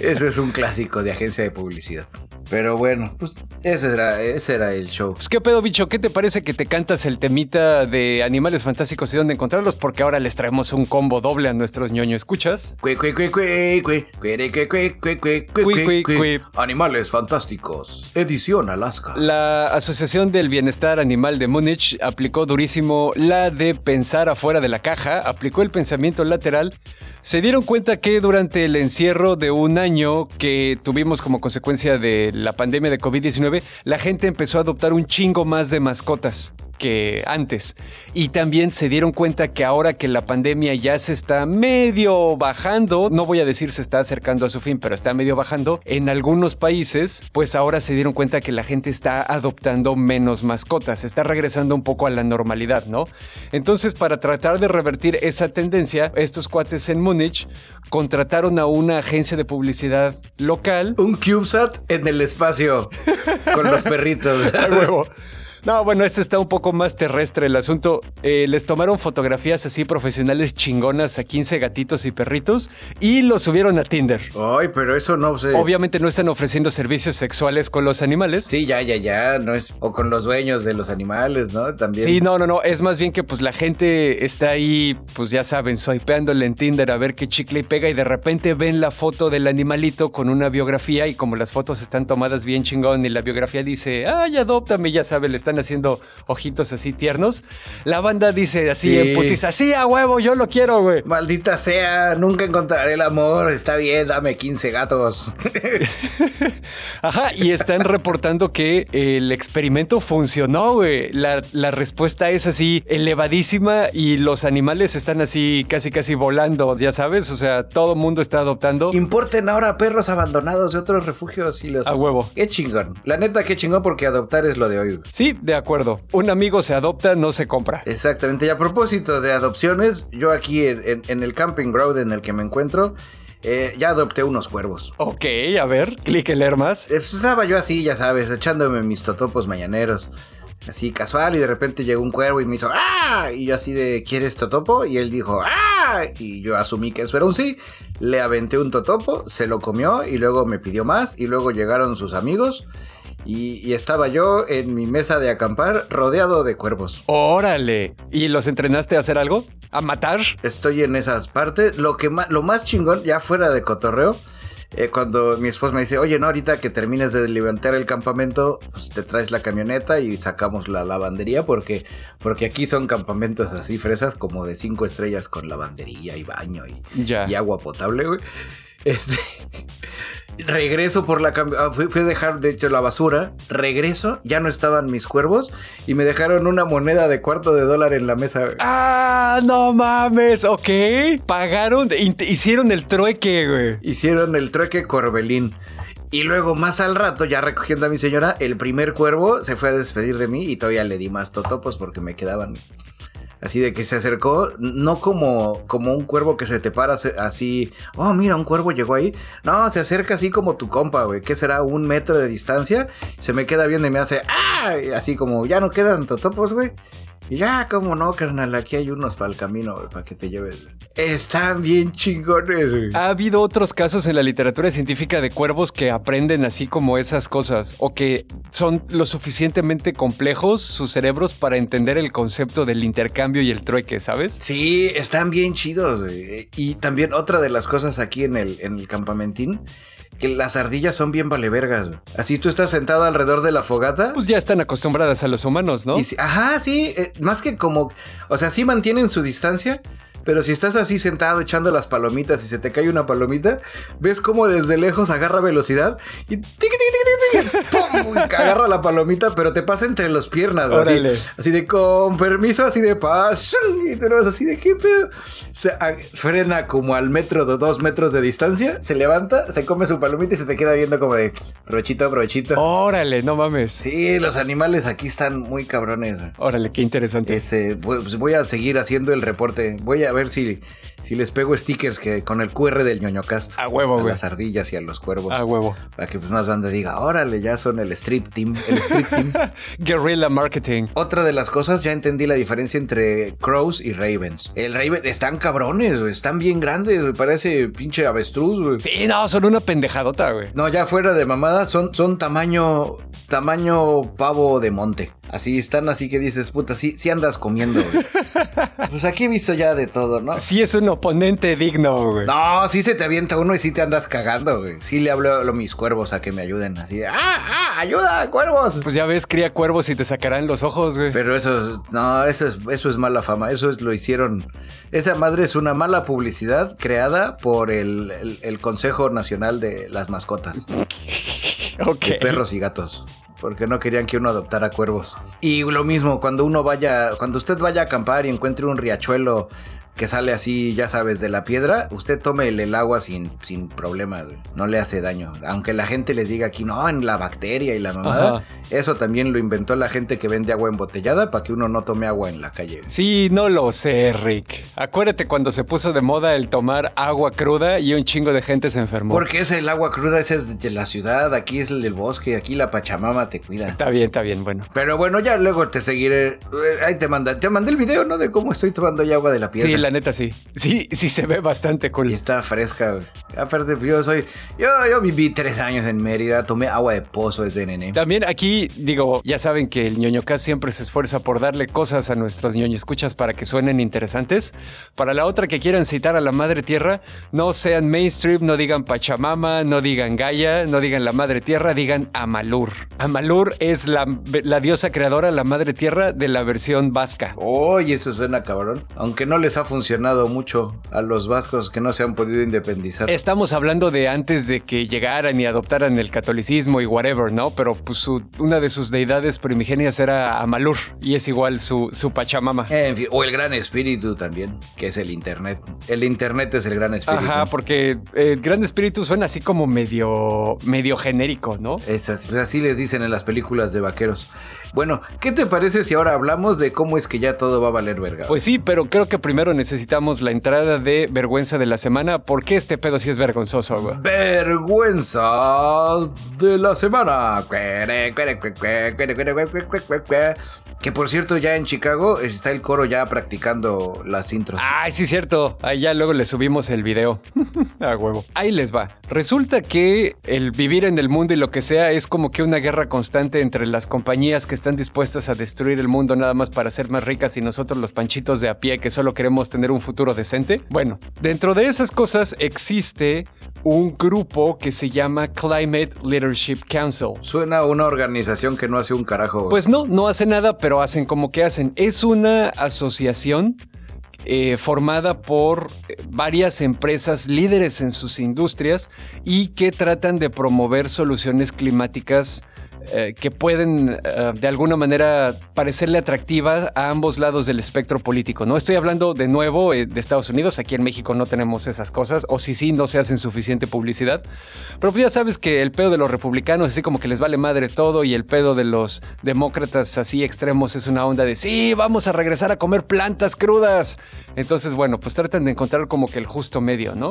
ese es un clásico de agencia de publicidad. Pero bueno, pues ese era, ese era el show. Pues qué pedo, bicho, ¿qué te parece que te cantas el temita de animales fantásticos y dónde encontrarlos? Porque ahora les traemos un combo doble a nuestros ñoño escuchas. Animales fantásticos. Edición Alaska. La Asociación del Bienestar Animal de Múnich aplicó durísimo la de pensar afuera de la caja, aplicó el pensamiento lateral. Se dieron cuenta que durante el encierro de un año que tuvimos como consecuencia de la pandemia de COVID-19, la gente empezó a adoptar un chingo más de mascotas que antes. Y también se dieron cuenta que ahora que la pandemia ya se está medio bajando, no voy a decir se está acercando a su fin, pero está medio bajando, en algunos países, pues ahora se dieron cuenta que la gente está adoptando menos mascotas, está regresando un poco a la normalidad, ¿no? Entonces, para tratar de revertir esa tendencia, estos cuates en Múnich contrataron a una agencia de publicidad local. Un CubeSat en el espacio con los perritos. No, bueno, este está un poco más terrestre el asunto. Eh, les tomaron fotografías así profesionales chingonas a 15 gatitos y perritos y los subieron a Tinder. Ay, pero eso no sé. Obviamente no están ofreciendo servicios sexuales con los animales. Sí, ya, ya, ya, no es o con los dueños de los animales, ¿no? También. Sí, no, no, no. Es más bien que pues la gente está ahí, pues ya saben, swipeándole en Tinder a ver qué chicle y pega y de repente ven la foto del animalito con una biografía y como las fotos están tomadas bien chingón y la biografía dice, ay, adóptame, ya saben, le están haciendo ojitos así tiernos. La banda dice así Sí. en putiza, sí, a huevo, yo lo quiero, güey. Maldita sea, nunca encontraré el amor. Está bien, dame 15 gatos. Ajá, y están reportando que el experimento funcionó, güey. La, la respuesta es así elevadísima y los animales están así casi casi volando, ya sabes, o sea, todo el mundo está adoptando. Importen ahora perros abandonados de otros refugios y los. A huevo. Qué chingón. La neta, qué chingón porque adoptar es lo de hoy. güey. Sí, De acuerdo. Un amigo se adopta, no se compra. Exactamente. Y a propósito de adopciones, yo aquí en, en el camping ground en el que me encuentro, eh, ya adopté unos cuervos. Ok, a ver, clique leer más. Eh, pues, estaba yo así, ya sabes, echándome mis totopos mañaneros. Así casual y de repente llegó un cuervo y me hizo ¡Ah! Y yo así de ¿Quieres totopo? Y él dijo ¡Ah! Y yo asumí que eso era un sí. Le aventé un totopo, se lo comió y luego me pidió más y luego llegaron sus amigos. Y, y estaba yo en mi mesa de acampar rodeado de cuervos. Órale. ¿Y los entrenaste a hacer algo? ¿A matar? Estoy en esas partes. Lo, que ma- lo más chingón, ya fuera de cotorreo, eh, cuando mi esposa me dice, oye, no, ahorita que termines de levantar el campamento, pues te traes la camioneta y sacamos la lavandería, porque, porque aquí son campamentos así fresas, como de cinco estrellas con lavandería y baño y, Ya. y agua potable, güey. Este. regreso por la ah, fui, fui a dejar de hecho la basura. Regreso, ya no estaban mis cuervos y me dejaron una moneda de cuarto de dólar en la mesa. güey. Ah, no mames, ok. Pagaron, hicieron el trueque, güey. Hicieron el trueque Corbelín. Y luego, más al rato, ya recogiendo a mi señora, el primer cuervo se fue a despedir de mí y todavía le di más totopos porque me quedaban. Así de que se acercó, no como, como un cuervo que se te para así, oh, mira, un cuervo llegó ahí. No, se acerca así como tu compa, güey, que será un metro de distancia. Se me queda viendo y me hace, ¡ah! Así como, ya no quedan totopos, güey. Y ya, como no, carnal, aquí hay unos para el camino, para que te lleves. Están bien chingones, güey. Ha habido otros casos en la literatura científica de cuervos que aprenden así como esas cosas o que son lo suficientemente complejos sus cerebros para entender el concepto del intercambio y el trueque, ¿sabes? Sí, están bien chidos. güey. Y también otra de las cosas aquí en el, en el campamentín, que las ardillas son bien valevergas. güey. Así tú estás sentado alrededor de la fogata. Pues ya están acostumbradas a los humanos, ¿no? Y si- ajá, sí, eh, más que como, o sea, sí mantienen su distancia, pero si estás así sentado echando las palomitas y se te cae una palomita, ves como desde lejos agarra velocidad y ¡pum! Agarra la palomita, pero te pasa entre las piernas, así, así de con permiso, así de paz, y tú no vas así de qué pedo. Se frena como al metro de dos metros de distancia, se levanta, se come su palomita y se te queda viendo como de provechito, provechito. Órale, no mames. Sí, los animales aquí están muy cabrones. Órale, qué interesante. Ese, pues voy a seguir haciendo el reporte. Voy a ver si, si les pego stickers que con el QR del ñoñocast. A huevo, A güey. las ardillas y a los cuervos. A huevo. Para que pues más banda diga, órale, ya son el street team. El street team. Guerrilla marketing. Otra de las cosas, ya entendí la diferencia entre crows y ravens. El raven, están cabrones, güey, están bien grandes, güey, parece pinche avestruz, güey. Sí, no, son una pendejadota, güey. No, ya fuera de mamada, son, son tamaño, tamaño pavo de monte. Así están, así que dices, puta, sí, sí andas comiendo, güey. Pues aquí he visto ya de todo, ¿no? Sí es un oponente digno, güey. No, sí se te avienta uno y sí te andas cagando, güey. Sí le hablo a mis cuervos a que me ayuden. Así de, ¡ah, ah, ayuda, cuervos! Pues ya ves, cría cuervos y te sacarán los ojos, güey. Pero eso es, no, eso es, eso es mala fama. Eso es, lo hicieron. Esa madre es una mala publicidad creada por el, el- el Consejo Nacional de las Mascotas. Ok. de perros y gatos. Porque no querían que uno adoptara cuervos. Y lo mismo, cuando uno vaya, cuando usted vaya a acampar y encuentre un riachuelo que sale así, ya sabes, de la piedra, usted tome el, el agua sin, sin problema, güey. no le hace daño. Aunque la gente les diga aquí, no, en la bacteria y la mamada, Ajá. eso también lo inventó la gente que vende agua embotellada para que uno no tome agua en la calle. güey. Sí, no lo sé, Rick. Acuérdate cuando se puso de moda el tomar agua cruda y un chingo de gente se enfermó. Porque es el agua cruda, es de la ciudad, aquí es el del bosque, aquí la Pachamama te cuida. Está bien, está bien, bueno. Pero bueno, ya luego te seguiré. Eh, Ahí te manda, te mandé el video, ¿no? De cómo estoy tomando ya agua de la piedra. Sí, la neta sí. Sí, sí se ve bastante Y cool. está fresca, güey. Aparte, yo soy. Yo, yo viví tres años en Mérida, tomé agua de pozo desde nene. También aquí, digo, ya saben que el ñoñocast siempre se esfuerza por darle cosas a nuestros ñoño escuchas para que suenen interesantes. Para la otra que quieran citar a la madre tierra, no sean mainstream, no digan Pachamama, no digan Gaia, no digan la madre tierra, digan Amalur. Amalur es la, la diosa creadora, la madre tierra de la versión vasca. Oye, eso suena cabrón. Aunque no les ha funcionado mucho a los vascos que no se han podido independizar. Estamos hablando de antes de que llegaran y adoptaran el catolicismo y whatever, ¿no? Pero pues su- una de sus deidades primigenias era Amalur y es igual su, su Pachamama. En fin, o el gran espíritu también, que es el internet. El internet es el gran espíritu. Ajá, porque eh, Gran Espíritu suena así como medio, medio genérico, ¿no? Es así, pues así les dicen en las películas de vaqueros. Bueno, ¿qué te parece si ahora hablamos de cómo es que ya todo va a valer verga? Pues sí, pero creo que primero necesitamos la entrada de vergüenza de la semana. ¿Por qué este pedo sí es vergonzoso, güey? Vergüenza de la semana. Que por cierto, ya en Chicago está el coro ya practicando las intros. Ay, sí, cierto. Ahí ya luego le subimos el video. A huevo. Ahí les va. Resulta que el vivir en el mundo y lo que sea es como que una guerra constante entre las compañías que están dispuestas a destruir el mundo nada más para ser más ricas y nosotros los panchitos de a pie que solo queremos tener un futuro decente. Bueno, dentro de esas cosas existe un grupo que se llama Climate Leadership Council. Suena a una organización que no hace un carajo. Pues no, no hace nada, pero hacen como que hacen. Es una asociación eh, formada por eh, varias empresas líderes en sus industrias y que tratan de promover soluciones climáticas eh, que pueden eh, de alguna manera parecerle atractivas a ambos lados del espectro político. No estoy hablando de nuevo eh, de Estados Unidos, aquí en México no tenemos esas cosas, o si sí, no se hacen suficiente publicidad. Pero pues ya sabes que el pedo de los republicanos, así como que les vale madre todo, y el pedo de los demócratas así extremos es una onda de sí, vamos a regresar a comer plantas crudas. Entonces, bueno, pues tratan de encontrar como que el justo medio, ¿no?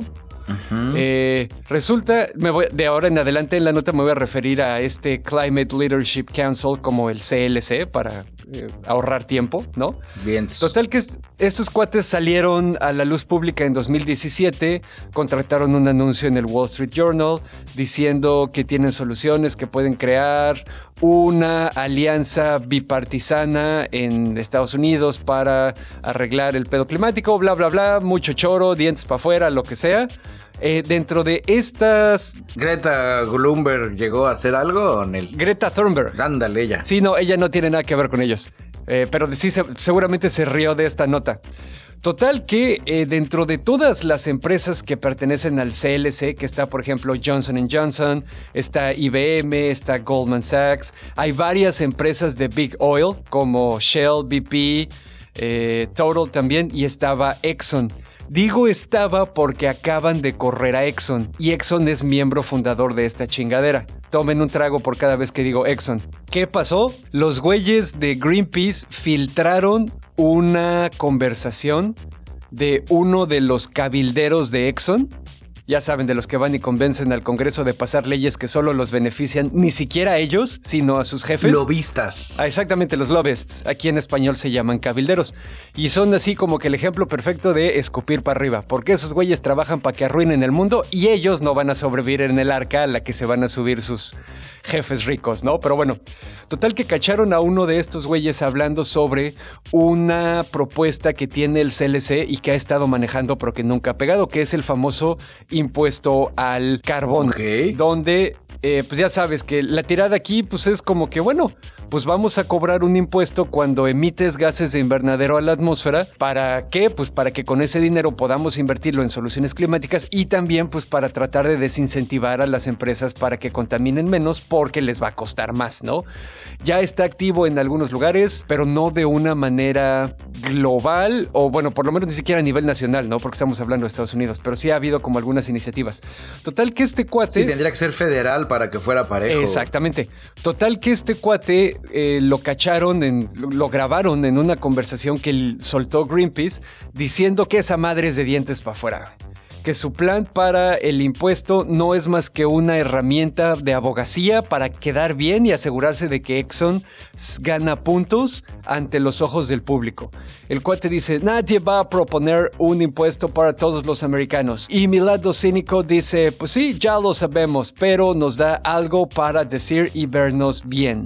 resulta, me voy, de ahora en adelante en la nota me voy a referir a este Climate Leadership Council como el CLC para eh, ahorrar tiempo, ¿no? Bien. Total que estos cuates salieron a la luz pública en 2017, contrataron un anuncio en el Wall Street Journal diciendo que tienen soluciones, que pueden crear una alianza bipartisana en Estados Unidos para arreglar el pedo climático, bla, bla, bla, mucho choro, dientes para afuera, lo que sea. Eh, dentro de estas. ¿Greta Glumberg llegó a hacer algo o? Greta Thunberg. Ándale, ella. Sí, no, ella no tiene nada que ver con ellos. Eh, pero sí, seguramente se rió de esta nota. Total que eh, dentro de todas las empresas que pertenecen al CLC, que está por ejemplo Johnson Johnson, está IBM, está Goldman Sachs, hay varias empresas de Big Oil como Shell, BP, Total también, y estaba Exxon. Digo estaba porque acaban de correr a Exxon y Exxon es miembro fundador de esta chingadera. Tomen un trago por cada vez que digo Exxon. ¿Qué pasó? Los güeyes de Greenpeace filtraron una conversación de uno de los cabilderos de Exxon ya saben, de los que van y convencen al Congreso de pasar leyes que solo los benefician ni siquiera a ellos, sino a sus jefes. Lobistas. Ah, exactamente, los lobbyists. Aquí en español se llaman cabilderos. Y son así como que el ejemplo perfecto de escupir para arriba, porque esos güeyes trabajan para que arruinen el mundo y ellos no van a sobrevivir en el arca a la que se van a subir sus jefes ricos, ¿no? Pero bueno, total que cacharon a uno de estos güeyes hablando sobre una propuesta que tiene el CLC y que ha estado manejando pero que nunca ha pegado, que es el famoso impuesto al carbón. Donde, eh, pues ya sabes que la tirada aquí, pues es como que, bueno, pues vamos a cobrar un impuesto cuando emites gases de invernadero a la atmósfera. ¿Para qué? Pues para que con ese dinero podamos invertirlo en soluciones climáticas y también pues para tratar de desincentivar a las empresas para que contaminen menos porque les va a costar más, ¿no? Ya está activo en algunos lugares, pero no de una manera global o bueno, por lo menos ni siquiera a nivel nacional, ¿no? Porque estamos hablando de Estados Unidos, pero sí ha habido como algunas iniciativas. Total que este cuate... Sí, tendría que ser federal para que fuera parejo. Exactamente. Total que este cuate eh, lo cacharon, en, lo grabaron en una conversación que soltó Greenpeace diciendo que esa madre es de dientes para afuera que su plan para el impuesto no es más que una herramienta de abogacía para quedar bien y asegurarse de que Exxon gana puntos ante los ojos del público. El cuate dice, nadie va a proponer un impuesto para todos los americanos. Y mi lado cínico dice, pues sí, ya lo sabemos, pero nos da algo para decir y vernos bien.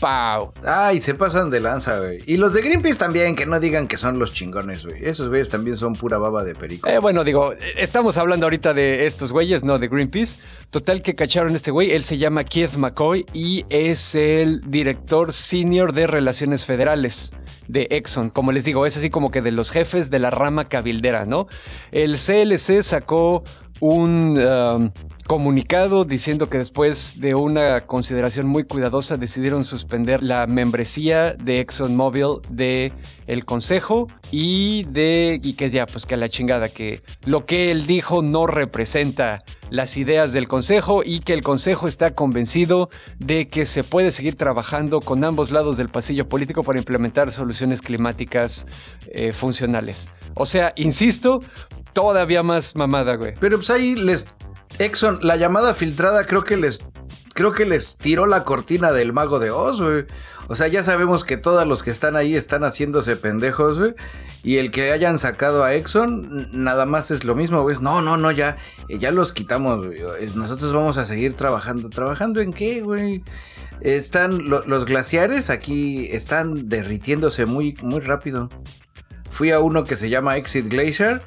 ¡Pau! Ay, se pasan de lanza, güey. Y los de Greenpeace también, que no digan que son los chingones, güey. Esos güeyes también son pura baba de perico. Eh, bueno, digo, estamos hablando ahorita de estos güeyes, no de Greenpeace. Total que cacharon este güey. Él se llama Keith McCoy y es el director senior de Relaciones Federales de Exxon. Como les digo, es así como que de los jefes de la rama cabildera, ¿no? El CLC sacó un um, comunicado diciendo que después de una consideración muy cuidadosa decidieron suspender la membresía de ExxonMobil de el consejo y de y que ya pues que a la chingada que lo que él dijo no representa las ideas del consejo y que el consejo está convencido de que se puede seguir trabajando con ambos lados del pasillo político para implementar soluciones climáticas eh, funcionales. O sea, insisto, todavía más mamada, güey. Pero pues ahí les Exxon, la llamada filtrada creo que les creo que les tiró la cortina del mago de Oz, güey. O sea, ya sabemos que todos los que están ahí están haciéndose pendejos, güey. Y el que hayan sacado a Exxon, nada más es lo mismo, güey. No, no, no, ya, ya los quitamos, güey. Nosotros vamos a seguir trabajando. ¿Trabajando en qué, güey? Están los glaciares aquí, están derritiéndose muy, muy rápido. Fui a uno que se llama Exit Glacier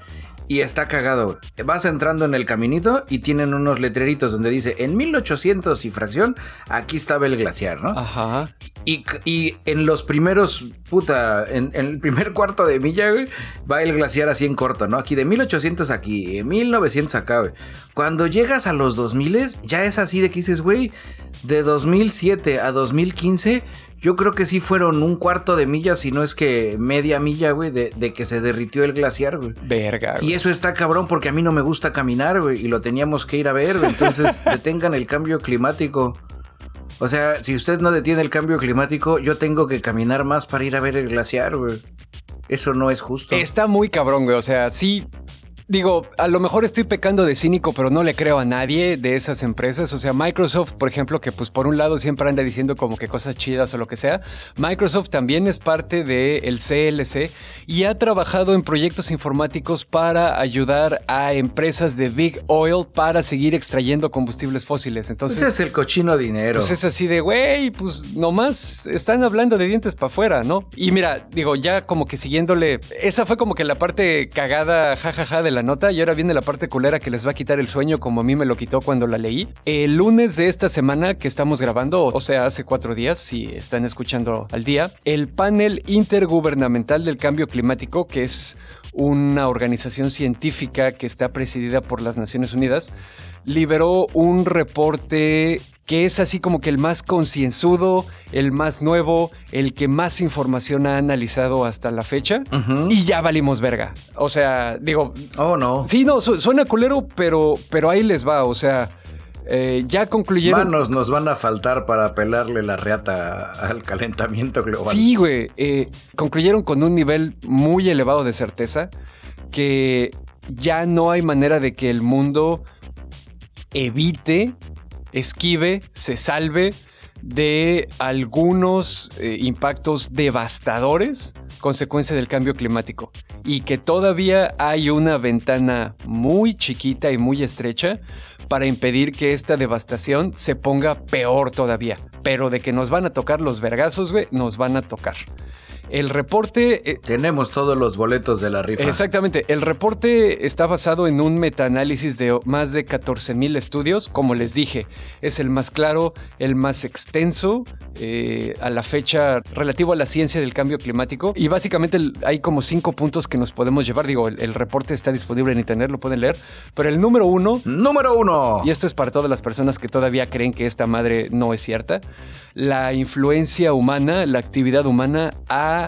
y está cagado. Vas entrando en el caminito y tienen unos letreritos donde dice en 1800 y fracción, aquí estaba el glaciar, ¿no? Ajá. Y, en los primeros, puta, en, el primer cuarto de milla, güey, va el glaciar así en corto, ¿no? Aquí de 1800 aquí, 1900 acá, güey. Cuando llegas a los 2000, ya es así de que dices, güey, de 2007 a 2015 yo creo que sí fueron un cuarto de milla, si no es que media milla, güey, de, que se derritió el glaciar, güey. Verga. Y eso está cabrón porque a mí no me gusta caminar, güey, y lo teníamos que ir a ver, güey. Entonces, detengan el cambio climático. O sea, si usted no detiene el cambio climático, yo tengo que caminar más para ir a ver el glaciar, güey. Eso no es justo. Está muy cabrón, güey. O sea, sí, Digo, a lo mejor estoy pecando de cínico, pero no le creo a nadie de esas empresas. O sea, Microsoft, por ejemplo, que pues por un lado siempre anda diciendo como que cosas chidas o lo que sea. Microsoft también es parte del CLC y ha trabajado en proyectos informáticos para ayudar a empresas de Big Oil para seguir extrayendo combustibles fósiles. Entonces, Ese es el cochino dinero. Pues es así de, güey, pues nomás están hablando de dientes para afuera, ¿no? Y mira, digo, ya como que siguiéndole, esa fue como que la parte cagada, jajaja, de la nota y ahora viene la parte culera que les va a quitar el sueño como a mí me lo quitó cuando la leí. El lunes de esta semana que estamos grabando, o sea, hace cuatro días, si están escuchando al día, el panel intergubernamental del cambio climático, que es una organización científica que está presidida por las Naciones Unidas, liberó un reporte que es así como que el más concienzudo, el más nuevo, el que más información ha analizado hasta la fecha. Y ya valimos verga. O sea, digo... Oh, no. Sí, no, suena culero, pero, pero ahí les va. O sea, eh, ya concluyeron. Manos nos van a faltar para pelarle la reata al calentamiento global. Sí, güey. Eh, concluyeron con un nivel muy elevado de certeza que ya no hay manera de que el mundo evite, esquive, se salve de algunos eh, impactos devastadores consecuencia del cambio climático y que todavía hay una ventana muy chiquita y muy estrecha para impedir que esta devastación se ponga peor todavía. Pero de que nos van a tocar los vergazos, güey, nos van a tocar. El reporte... Eh, Tenemos todos los boletos de la rifa. Exactamente. El reporte está basado en un metaanálisis de más de 14 mil estudios. Como les dije, es el más claro, el más extenso eh, a la fecha relativo a la ciencia del cambio climático. Y básicamente hay como cinco puntos que nos podemos llevar. Digo, el, reporte está disponible en internet, lo pueden leer. Pero el número uno... Número uno. Y esto es para todas las personas que todavía creen que esta madre no es cierta. La influencia humana, la actividad humana ha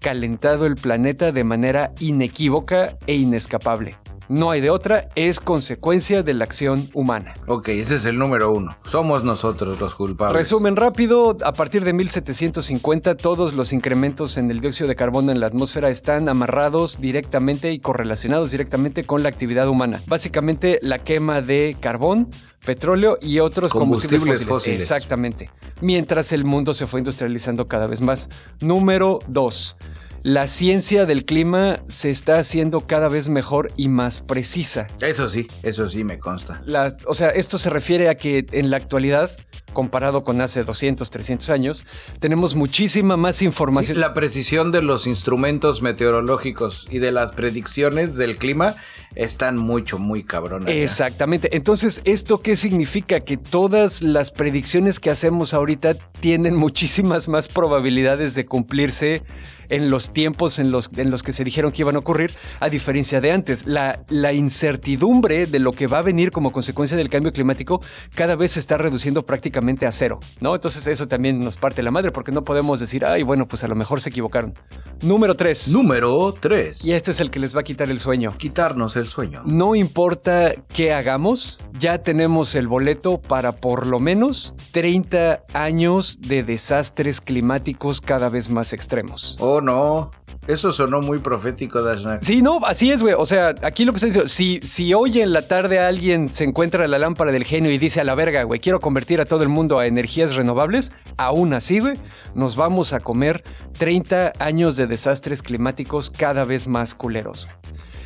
calentado el planeta de manera inequívoca e inescapable. No hay de otra, es consecuencia de la acción humana. Ok, ese es el número uno. Somos nosotros los culpables. Resumen rápido, a partir de 1750 todos los incrementos en el dióxido de carbono en la atmósfera están amarrados directamente y correlacionados directamente con la actividad humana. Básicamente la quema de carbón, petróleo y otros combustibles, fósiles. Exactamente. Mientras el mundo se fue industrializando cada vez más. Número 2 la ciencia del clima se está haciendo cada vez mejor y más precisa. Eso sí, eso sí me consta. o sea, esto se refiere a que en la actualidad, comparado con hace 200, 300 años, tenemos muchísima más información. la precisión de los instrumentos meteorológicos y de las predicciones del clima están mucho, muy cabronas. Exactamente. Entonces, ¿esto qué significa? Que todas las predicciones que hacemos ahorita tienen muchísimas más probabilidades de cumplirse en los tiempos en los, en los que se dijeron que iban a ocurrir, a diferencia de antes. La, la incertidumbre de lo que va a venir como consecuencia del cambio climático cada vez se está reduciendo prácticamente a cero, ¿no? Entonces eso también nos parte la madre porque no podemos decir, ay, bueno, pues a lo mejor se equivocaron. Número 3. Número 3. Y este es el que les va a quitar el sueño. Quitarnos el sueño. No importa qué hagamos, ya tenemos el boleto para por lo menos 30 años de desastres climáticos cada vez más extremos. Oh, no. Eso sonó muy profético, Dashnak. Sí, no, así es, güey. O sea, aquí lo que está diciendo, si, si hoy en la tarde alguien se encuentra la lámpara del genio y dice a la verga, güey, quiero convertir a todo el mundo a energías renovables, aún así, güey, nos vamos a comer 30 años de desastres climáticos cada vez más culeros.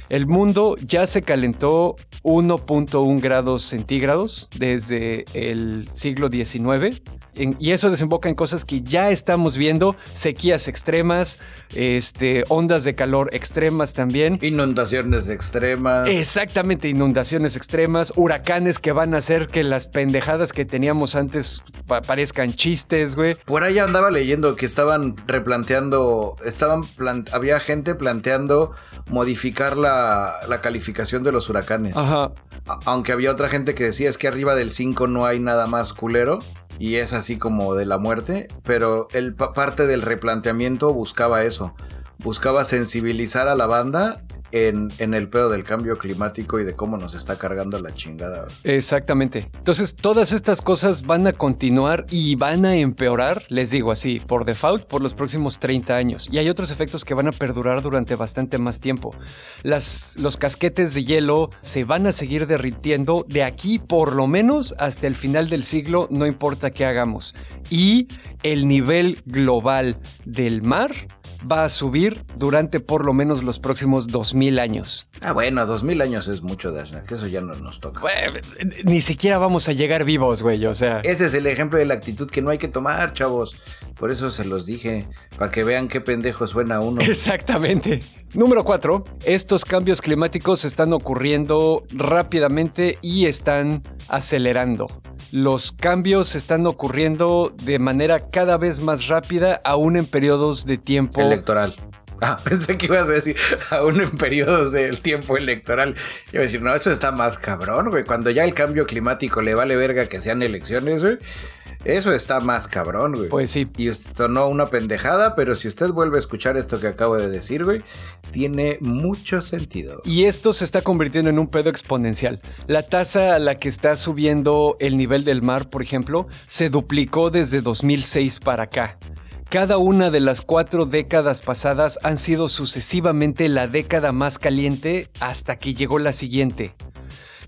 El mundo ya se calentó 1.1 grados centígrados desde el siglo XIX. En- y eso desemboca en cosas que ya estamos viendo, sequías extremas, este, ondas de calor extremas también. Inundaciones extremas. Exactamente, inundaciones extremas, huracanes que van a hacer que las pendejadas que teníamos antes pa- parezcan chistes, güey. Por ahí andaba leyendo que estaban replanteando, estaban había gente planteando modificar la, la calificación de los huracanes. Ajá. A- Aunque había otra gente que decía es que arriba del 5 no hay nada más culero y es así como de la muerte, pero el pa- parte del replanteamiento buscaba eso, buscaba sensibilizar a la banda en, el pedo del cambio climático y de cómo nos está cargando la chingada. Exactamente. Entonces, todas estas cosas van a continuar y van a empeorar, les digo así, por default, por los próximos 30 años. Y hay otros efectos que van a perdurar durante bastante más tiempo. Las, los casquetes de hielo se van a seguir derritiendo de aquí por lo menos hasta el final del siglo, no importa qué hagamos. Y el nivel global del mar va a subir durante por lo menos los próximos 2000 años. Ah, bueno, 2000 años es mucho, Dashna, que eso ya no nos toca. Ni siquiera vamos a llegar vivos, güey, o sea. Ese es el ejemplo de la actitud que no hay que tomar, chavos. Por eso se los dije, para que vean qué pendejo suena uno. Exactamente. Número 4. Estos cambios climáticos están ocurriendo rápidamente y están acelerando. Los cambios están ocurriendo de manera cada vez más rápida, aún en periodos de tiempo. Electoral. Ah, pensé que ibas a decir aún en periodos del tiempo electoral. Iba a decir, no, eso está más cabrón, güey. Cuando ya el cambio climático le vale verga que sean elecciones, güey. Eso está más cabrón, güey. Pues sí. Y sonó una pendejada, pero si usted vuelve a escuchar esto que acabo de decir, güey, tiene mucho sentido. Y esto se está convirtiendo en un pedo exponencial. La tasa a la que está subiendo el nivel del mar, por ejemplo, se duplicó desde 2006 para acá. Cada una de las cuatro décadas pasadas han sido sucesivamente la década más caliente hasta que llegó la siguiente.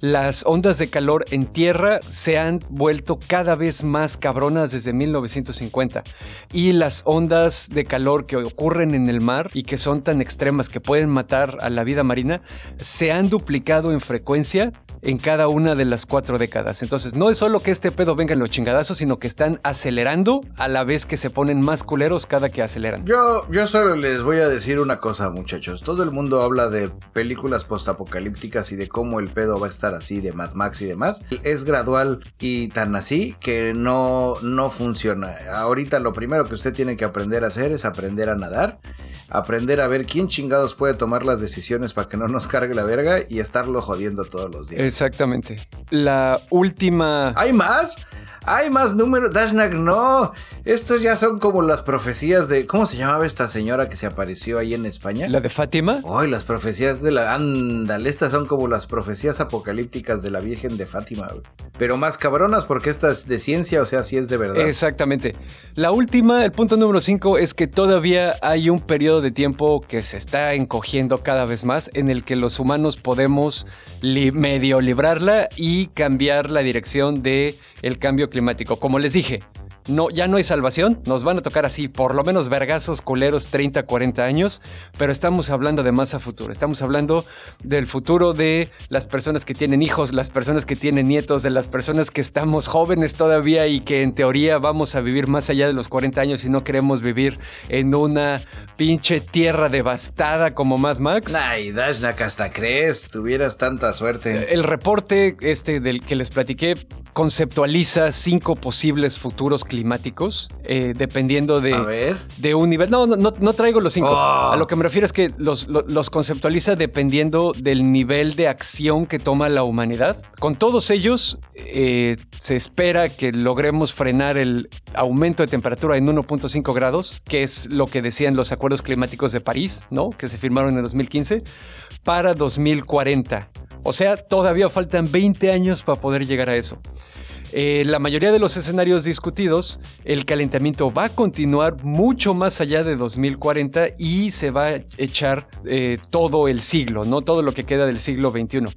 Las ondas de calor en tierra se han vuelto cada vez más cabronas desde 1950 y las ondas de calor que ocurren en el mar y que son tan extremas que pueden matar a la vida marina se han duplicado en frecuencia en cada una de las cuatro décadas. Entonces no es solo que este pedo venga en los chingadazos, sino que están acelerando a la vez que se ponen más culeros cada que aceleran. Yo, yo solo les voy a decir una cosa, muchachos. Todo el mundo habla de películas postapocalípticas y de cómo el pedo va a estar así, de Mad Max y demás. Es gradual y tan así que no, no funciona. Ahorita lo primero que usted tiene que aprender a hacer es aprender a nadar, aprender a ver quién chingados puede tomar las decisiones para que no nos cargue la verga y estarlo jodiendo todos los días. Exactamente. La última... ¿Hay más? Hay más números. Dashnak, no. Estos ya son como las profecías de. ¿Cómo se llamaba esta señora que se apareció ahí en España? La de Fátima. Ay, las profecías de la. Ándale, estas son como las profecías apocalípticas de la Virgen de Fátima. Pero más cabronas porque esta es de ciencia, o sea, sí es de verdad. Exactamente. La última, el punto número 5, es que todavía hay un periodo de tiempo que se está encogiendo cada vez más en el que los humanos podemos li- medio librarla y cambiar la dirección de el cambio climático. Como les dije, no, ya no hay salvación, nos van a tocar así, por lo menos vergazos culeros 30, 40 años, pero estamos hablando de más a futuro, estamos hablando del futuro de las personas que tienen hijos, las personas que tienen nietos, de las personas que estamos jóvenes todavía y que en teoría vamos a vivir más allá de los 40 años y no queremos vivir en una pinche tierra devastada como Mad Max. Ay, Dashnak, hasta crees, tuvieras tanta suerte. El reporte este del que les platiqué conceptualiza cinco posibles futuros climáticos, eh, dependiendo de, de un nivel. No, no, no traigo los cinco. Oh. A lo que me refiero es que los, los, conceptualiza dependiendo del nivel de acción que toma la humanidad. Con todos ellos, eh, se espera que logremos frenar el aumento de temperatura en 1.5 grados, que es lo que decían los acuerdos climáticos de París, ¿no? Que se firmaron en 2015, para 2040. O sea, todavía faltan 20 años para poder llegar a eso. Eh, la mayoría de los escenarios discutidos, el calentamiento va a continuar mucho más allá de 2040 y se va a echar eh, todo el siglo, no todo lo que queda del siglo XXI.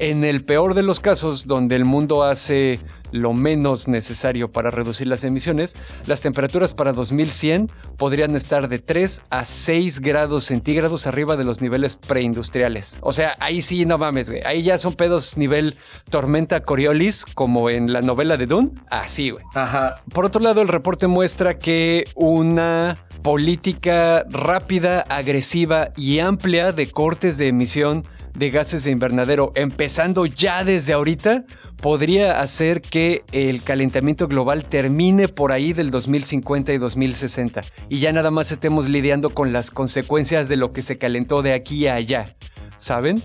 En el peor de los casos, donde el mundo hace lo menos necesario para reducir las emisiones, las temperaturas para 2100 podrían estar de 3 a 6 grados centígrados arriba de los niveles preindustriales. O sea, ahí sí no mames, güey. Ahí ya son pedos nivel tormenta Coriolis, como en la novela de Dune. Así, güey. Ajá. Por otro lado, el reporte muestra que una política rápida, agresiva y amplia de cortes de emisión de gases de invernadero, empezando ya desde ahorita, podría hacer que el calentamiento global termine por ahí del 2050 y 2060 y ya nada más estemos lidiando con las consecuencias de lo que se calentó de aquí a allá, ¿saben?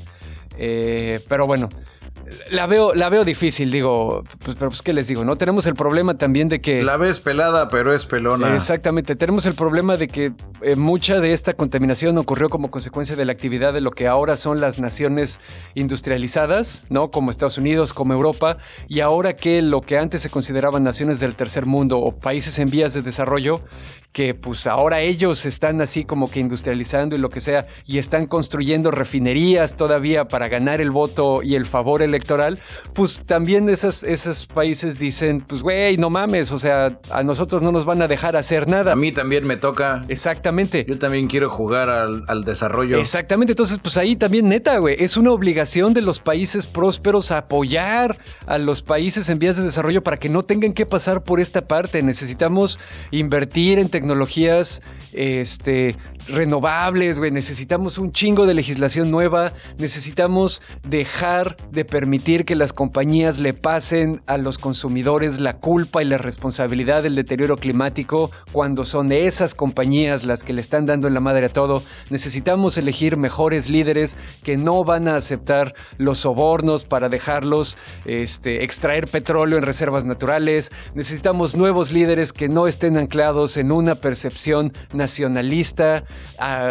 Eh, pero bueno, la veo, la veo difícil, digo, pues, pero pues qué les digo, ¿no? Tenemos el problema también de que... La ves pelada, pero es pelona. Exactamente, tenemos el problema de que eh, mucha de esta contaminación ocurrió como consecuencia de la actividad de lo que ahora son las naciones industrializadas, ¿no? Como Estados Unidos, como Europa, y ahora que lo que antes se consideraban naciones del tercer mundo o países en vías de desarrollo, que pues ahora ellos están así como que industrializando y lo que sea, y están construyendo refinerías todavía para ganar el voto y el favor electoral, pues también esas, esos países dicen, pues güey, no mames, o sea, a nosotros no nos van a dejar hacer nada. A mí también me toca. Exactamente. Yo también quiero jugar al, al desarrollo. Exactamente, entonces pues ahí también neta, güey, es una obligación de los países prósperos apoyar a los países en vías de desarrollo para que no tengan que pasar por esta parte. Necesitamos invertir en tecnologías este, renovables, güey. Necesitamos un chingo de legislación nueva. Necesitamos dejar de permitir que las compañías le pasen a los consumidores la culpa y la responsabilidad del deterioro climático cuando son esas compañías las que le están dando en la madre a todo. Necesitamos elegir mejores líderes que no van a aceptar los sobornos para dejarlos este, extraer petróleo en reservas naturales. Necesitamos nuevos líderes que no estén anclados en una percepción nacionalista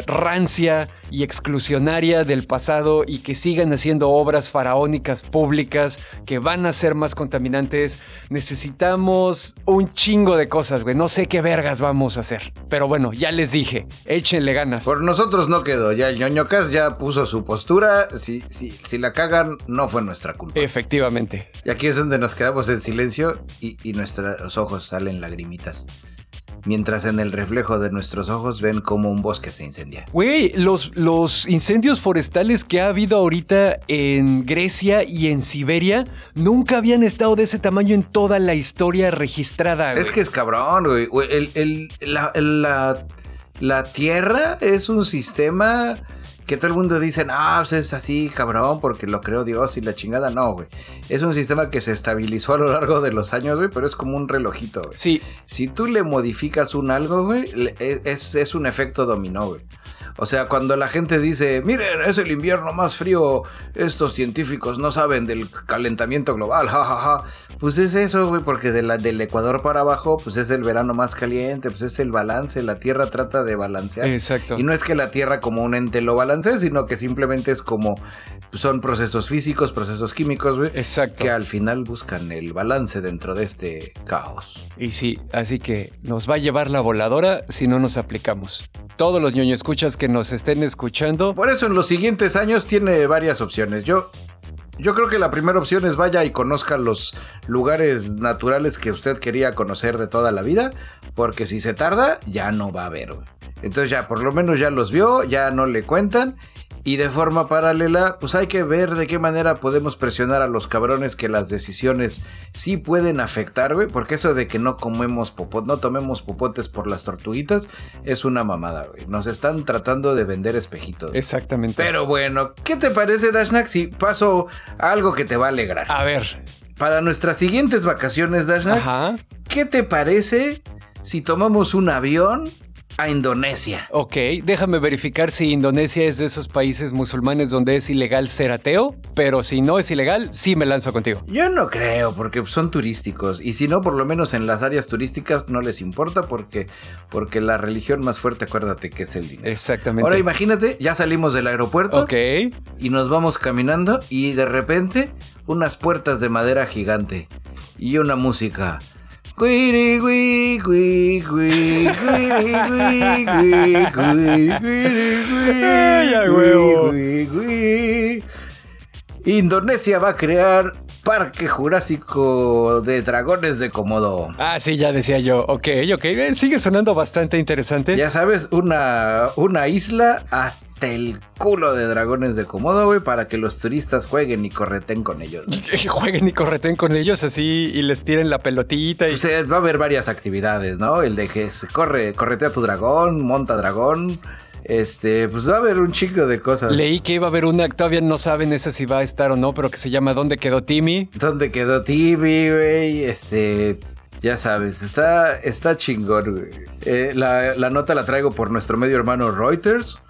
rancia y exclusionaria del pasado y que sigan haciendo obras faraónicas públicas que van a ser más contaminantes. Necesitamos un chingo de cosas, güey. No sé qué vergas vamos a hacer. Pero bueno, ya les dije, échenle ganas. Por nosotros no quedó. Ya el ñoñocas ya puso su postura. Si, si, si la cagan, no fue nuestra culpa. Efectivamente. Y aquí es donde nos quedamos en silencio y, y nuestros ojos salen lagrimitas mientras en el reflejo de nuestros ojos ven como un bosque se incendia. Güey, los, los incendios forestales que ha habido ahorita en Grecia y en Siberia nunca habían estado de ese tamaño en toda la historia registrada. Es que es cabrón, güey. El, la, la, la tierra es un sistema que todo el mundo dice, no, pues es así, cabrón, porque lo creó Dios y la chingada. No, güey. Es un sistema que se estabilizó a lo largo de los años, güey, pero es como un relojito, güey. Sí. Si tú le modificas un algo, güey, es, es un efecto dominó, güey. O sea, cuando la gente dice, miren, es el invierno más frío, estos científicos no saben del calentamiento global, jajaja. Pues es eso, güey, porque de la, del Ecuador para abajo, pues es el verano más caliente, pues es el balance, la Tierra trata de balancear. Exacto. Y no es que la Tierra como un ente lo balancee, sino que simplemente es como, son procesos físicos, procesos químicos, güey. Exacto. Que al final buscan el balance dentro de este caos. Y sí, así que nos va a llevar la voladora si no nos aplicamos. Todos los ñoño escuchas que nos estén escuchando. Por eso en los siguientes años tiene varias opciones. Yo Yo creo que la primera opción es vaya y conozca los lugares naturales que usted quería conocer de toda la vida, porque si se tarda, ya no va a haber. güey. Entonces ya, por lo menos ya los vio, ya no le cuentan. Y de forma paralela, pues hay que ver de qué manera podemos presionar a los cabrones que las decisiones sí pueden afectar, güey. Porque eso de que no comemos popot, no tomemos popotes por las tortuguitas, es una mamada, güey. Nos están tratando de vender espejitos. Exactamente. Pero bueno, ¿qué te parece, Dashnak, si paso a algo que te va a alegrar? A ver. Para nuestras siguientes vacaciones, Dashnak, Ajá. ¿qué te parece si tomamos un avión a Indonesia? Ok, déjame verificar si Indonesia es de esos países musulmanes donde es ilegal ser ateo, pero si no es ilegal, sí me lanzo contigo. Yo no creo, porque son turísticos. Y si no, por lo menos en las áreas turísticas no les importa, porque, porque la religión más fuerte, acuérdate que es el dinero. Exactamente. Ahora imagínate, ya salimos del aeropuerto Ok. y nos vamos caminando y de repente unas puertas de madera gigante y una música. Indonesia va a crear Parque Jurásico de Dragones de Komodo. Ah, sí, ya decía yo. Ok, ok. eh, Sigue sonando bastante interesante. Ya sabes, una, una isla hasta el culo de dragones de Komodo, güey, para que los turistas jueguen y correten con ellos. Jueguen y correten con ellos así y les tiren la pelotita y... Pues, eh, va a haber varias actividades, ¿no? El de que se corre, corretea tu dragón, monta dragón. Este, pues va a haber un chico de cosas. Leí que iba a haber una, todavía no saben esa si va a estar o no, pero que se llama ¿Dónde quedó Timmy? ¿Dónde quedó TV, güey? Este. Ya sabes, está, está chingón, güey. Eh, la, la nota la traigo por nuestro medio hermano Reuters,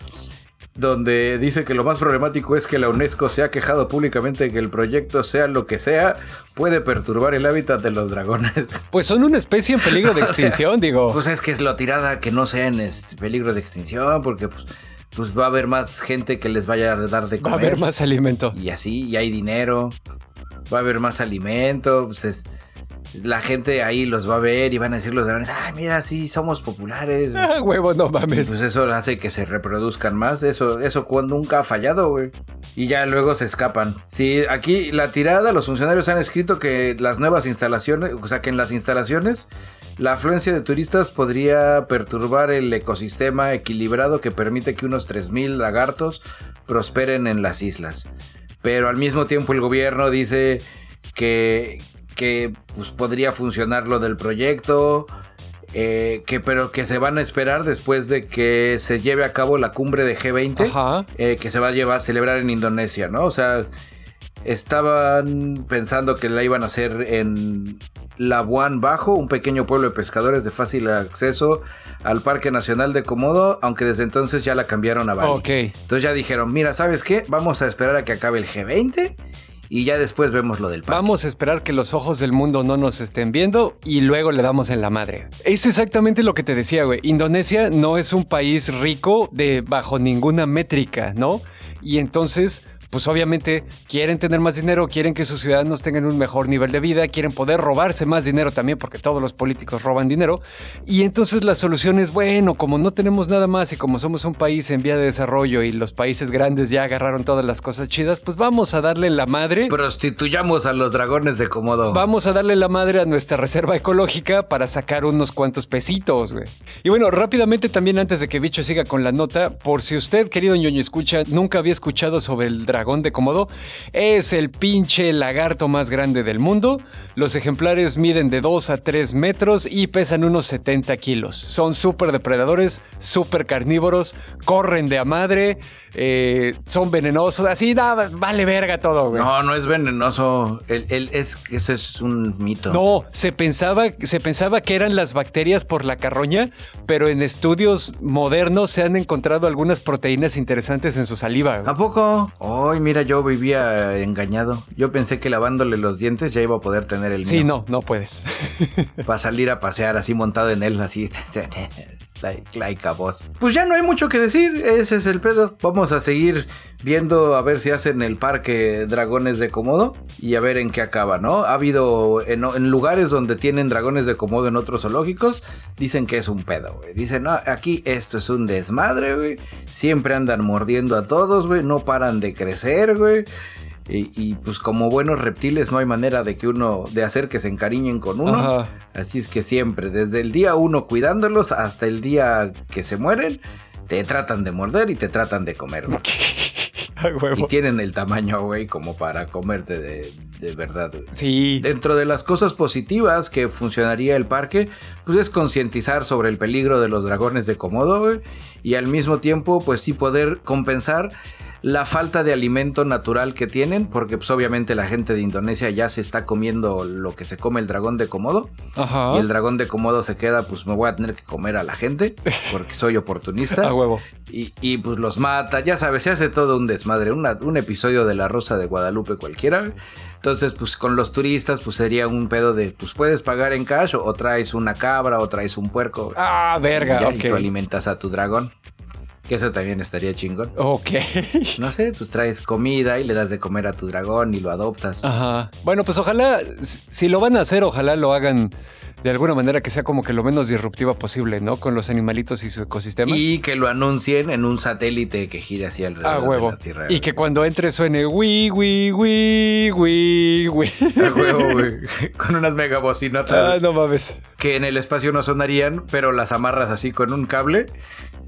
donde dice que lo más problemático es que la UNESCO se ha quejado públicamente de que el proyecto, sea lo que sea, puede perturbar el hábitat de los dragones. Pues son una especie en peligro de extinción, digo. Pues es que es lo tirada que no sea en peligro de extinción, porque pues, pues va a haber más gente que les vaya a dar de Va a comer. haber más alimento. Y así, y hay dinero, va a haber más alimento, pues es- la gente ahí los va a ver y van a decir los dragones, ay, mira, sí, somos populares. Ah, huevo, no Y mames. pues eso hace que se reproduzcan más, eso, eso nunca ha fallado, güey. Y ya luego se escapan. Sí, aquí la tirada, los funcionarios han escrito que las nuevas instalaciones, o sea, que en las instalaciones la afluencia de turistas podría perturbar el ecosistema equilibrado que permite que unos 3.000 lagartos prosperen en las islas. Pero al mismo tiempo el gobierno dice que, que pues, podría funcionar lo del proyecto, eh, que, pero que se van a esperar después de que se lleve a cabo la cumbre de G20 Ajá. eh, que se va a llevar a celebrar en Indonesia, ¿no? O sea, estaban pensando que la iban a hacer en Labuan Bajo, un pequeño pueblo de pescadores de fácil acceso al Parque Nacional de Komodo, aunque desde entonces ya la cambiaron a Bali. Entonces ya dijeron, mira, ¿sabes qué? Vamos a esperar a que acabe el G20 y ya después vemos lo del parque. Vamos a esperar que los ojos del mundo no nos estén viendo y luego le damos en la madre. Es exactamente lo que te decía, güey. Indonesia no es un país rico de bajo ninguna métrica, ¿no? Y entonces, pues obviamente quieren tener más dinero, quieren que sus ciudadanos tengan un mejor nivel de vida, quieren poder robarse más dinero también, porque todos los políticos roban dinero. Y entonces la solución es, bueno, como no tenemos nada más y como somos un país en vía de desarrollo y los países grandes ya agarraron todas las cosas chidas, pues vamos a darle la madre. Prostituyamos a los dragones de Komodo. Vamos a darle la madre a nuestra reserva ecológica para sacar unos cuantos pesitos, güey. Y bueno, rápidamente también antes de que Bicho siga con la nota, por si usted, querido ñoño escucha, nunca había escuchado sobre el dragón de Komodo, es el pinche lagarto más grande del mundo. Los ejemplares miden de 2 a 3 metros y pesan unos 70 kilos. Son súper depredadores, súper carnívoros, corren de a madre, eh, son venenosos, así nada, vale verga todo, güey. No, no es venenoso. El, el- es que eso es un mito. No, se pensaba, se pensaba que eran las bacterias por la carroña, pero en estudios modernos se han encontrado algunas proteínas interesantes en su saliva. güey. ¿A poco? Ay, mira, yo vivía engañado. Yo pensé que lavándole los dientes ya iba a poder tener el Sí, mío. no, no puedes. Para salir a pasear así montado en él, así. Like, a. Pues ya no hay mucho que decir, ese es el pedo. Vamos a seguir viendo a ver si hacen el parque Dragones de Komodo y a ver en qué acaba, ¿no? Ha habido en, lugares donde tienen dragones de Komodo en otros zoológicos, dicen que es un pedo, güey. Dicen, aquí esto es un desmadre, güey. Siempre andan mordiendo a todos, güey. No paran de crecer, güey. Y, pues como buenos reptiles no hay manera de que uno, de hacer que se encariñen con uno. Así es que siempre, desde el día uno cuidándolos hasta el día que se mueren, te tratan de morder y te tratan de comer. Y tienen el tamaño, güey, como para comerte de, de verdad. Sí. Dentro de las cosas positivas que funcionaría el parque, pues es concientizar sobre el peligro de los dragones de Komodo, güey, y al mismo tiempo, pues sí poder compensar la falta de alimento natural que tienen, porque pues obviamente la gente de Indonesia ya se está comiendo lo que se come el dragón de Komodo. Ajá. Y el dragón de Komodo se queda, pues me voy a tener que comer a la gente, porque soy oportunista. a huevo. Y, y, pues los mata, ya sabes, se hace todo un desmadre, un episodio de La Rosa de Guadalupe cualquiera. Entonces, pues con los turistas, pues sería un pedo de, pues puedes pagar en cash o, traes una cabra o traes un puerco. Ah, verga, y, tú alimentas a tu dragón. Que eso también estaría chingón. Ok. No sé, pues traes comida y le das de comer a tu dragón y lo adoptas. Ajá. Bueno, pues ojalá, si lo van a hacer, ojalá lo hagan de alguna manera que sea como que lo menos disruptiva posible, ¿no? Con los animalitos y su ecosistema. Y que lo anuncien en un satélite que gire hacia alrededor huevo. de la Tierra. Y que cuando entre suene wi, wi, wi, wi, wi. A huevo, güey. Con unas megabocinotas. Ah, no mames. Que en el espacio no sonarían, pero las amarras así con un cable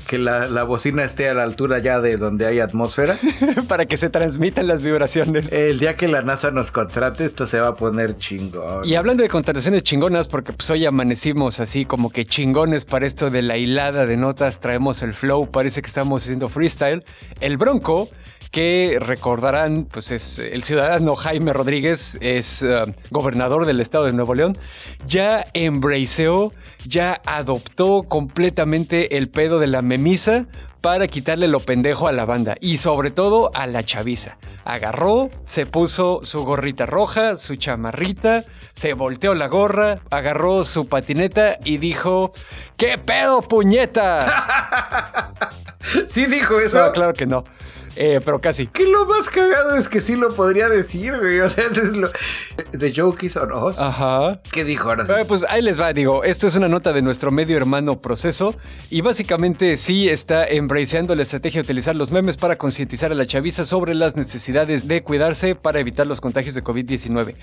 que la, bocina esté a la altura ya de donde hay atmósfera. Para que se transmitan las vibraciones. El día que la NASA nos contrate, esto se va a poner chingón. Y hablando de contrataciones chingonas, porque pues hoy amanecimos así como que chingones para esto de la hilada de notas, traemos el flow, parece que estamos haciendo freestyle. El Bronco que recordarán, pues es el ciudadano Jaime Rodríguez, es eh, gobernador del estado de Nuevo León, ya embraceó, ya adoptó completamente el pedo de la memisa para quitarle lo pendejo a la banda y sobre todo a la chaviza. Agarró, se puso su gorrita roja, su chamarrita, se volteó la gorra, agarró su patineta y dijo, ¿qué pedo puñetas? sí dijo eso. No, claro que no. Eh, pero casi. Que lo más cagado es que sí lo podría decir, güey. O sea, es lo. The joke is on us. Ajá. ¿Qué dijo ahora? Eh, pues ahí les va, digo. Esto es una nota de nuestro medio hermano Proceso. Y básicamente sí está embraceando la estrategia de utilizar los memes para concientizar a la chaviza sobre las necesidades de cuidarse para evitar los contagios de COVID-19.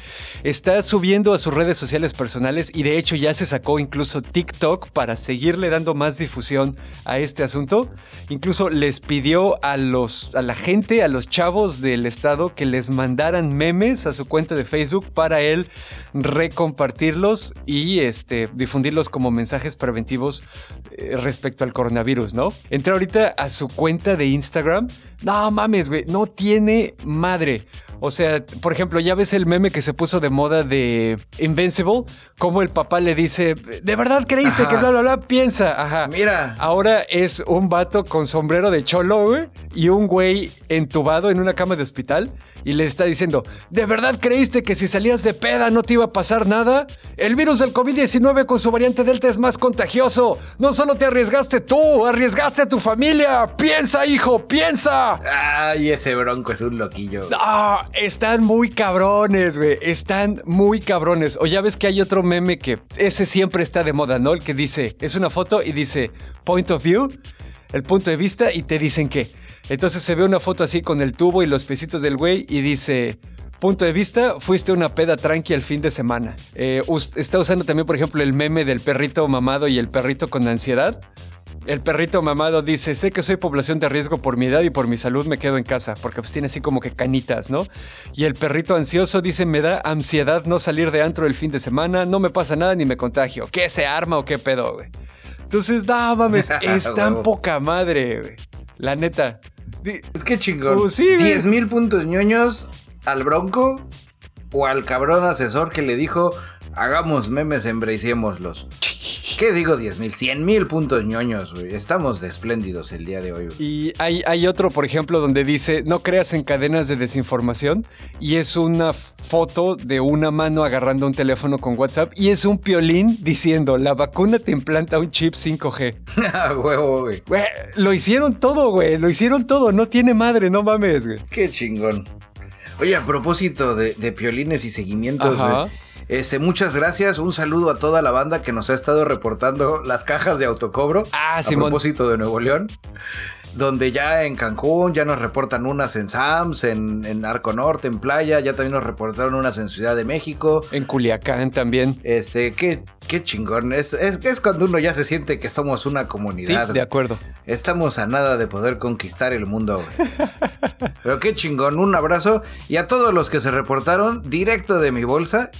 Está subiendo a sus redes sociales personales y de hecho ya se sacó incluso TikTok para seguirle dando más difusión a este asunto. Incluso les pidió a los a la gente, a los chavos del estado que les mandaran memes a su cuenta de Facebook para él recompartirlos y este, difundirlos como mensajes preventivos eh, respecto al coronavirus, ¿no? Entré ahorita a su cuenta de Instagram. No mames, güey, no tiene madre. O sea, por ejemplo, ya ves el meme que se puso de moda de Invincible, como el papá le dice, ¿de verdad creíste que bla, bla, bla? Piensa, ajá. Mira. Ahora es un vato con sombrero de cholo, güey, y un güey entubado en una cama de hospital y le está diciendo, ¿de verdad creíste que si salías de peda no te iba a pasar nada? El virus del COVID-19 con su variante Delta es más contagioso. No solo te arriesgaste tú, arriesgaste a tu familia. Piensa, hijo, piensa. Ay, ese bronco es un loquillo. Ah, están muy cabrones, güey. Están muy cabrones. O ya ves que hay otro meme que ese siempre está de moda, ¿no? El que dice, es una foto y dice, point of view, el punto de vista, y te dicen que entonces se ve una foto así con el tubo y los pesitos del güey y dice, punto de vista, fuiste una peda tranqui el fin de semana. Eh, está usando también, por ejemplo, el meme del perrito mamado y el perrito con ansiedad. El perrito mamado dice, sé que soy población de riesgo por mi edad y por mi salud me quedo en casa, porque pues tiene así como que canitas, ¿no? Y el perrito ansioso dice, me da ansiedad no salir de antro el fin de semana, no me pasa nada ni me contagio. ¿Qué se arma o qué pedo, güey? Entonces, no mames, es tan poca madre, güey. La neta. Es que chingón. Uh, sí, 10 mil puntos ñoños al Bronco o al cabrón asesor que le dijo, hagamos memes, embracémoslos. ¿Qué digo 10 mil? 100 mil puntos ñoños, güey. Estamos de espléndidos el día de hoy. Y hay, hay otro, por ejemplo, donde dice, no creas en cadenas de desinformación. Y es una foto de una mano agarrando un teléfono con WhatsApp. Y es un piolín diciendo, la vacuna te implanta un chip 5G. Ah, huevo, güey. Lo hicieron todo, güey. Lo hicieron todo. No tiene madre, no mames, güey. Qué chingón. Oye, a propósito de, de piolines y seguimientos, güey. Este, muchas gracias. Un saludo a toda la banda que nos ha estado reportando las cajas de autocobro. Ah, a propósito de Nuevo León. donde ya en Cancún ya nos reportan unas en Sams, en, en Arco Norte, en Playa, ya también nos reportaron unas en Ciudad de México. En Culiacán también. Este, qué, qué chingón. Es, es, es cuando uno ya se siente que somos una Sí, comunidad. de acuerdo. Estamos a nada de poder conquistar el mundo. Pero qué chingón, un abrazo. Y a todos los que se reportaron, directo de mi bolsa.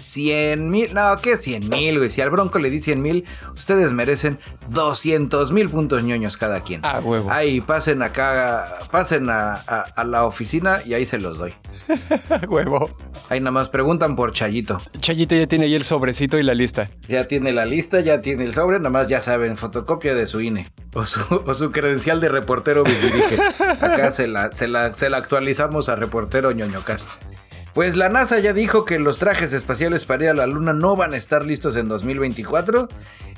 100 mil, no, ¿qué 100 mil, güey? Si al Bronco le di 100 mil, ustedes merecen 200 mil puntos ñoños cada quien. Ah, huevo. Ahí pasen acá, pasen a, a- a la oficina y ahí se los doy. Huevo. Ahí nada más preguntan por Chayito. Chayito ya tiene ahí el sobrecito y la lista. Ya tiene la lista, ya tiene el sobre, nada más ya saben, fotocopia de su INE. O su, o su credencial de reportero bisdirige. Acá se la, se, la, se la actualizamos a reportero ñoñocast. Pues la NASA ya dijo que los trajes espaciales para ir a la Luna no van a estar listos en 2024.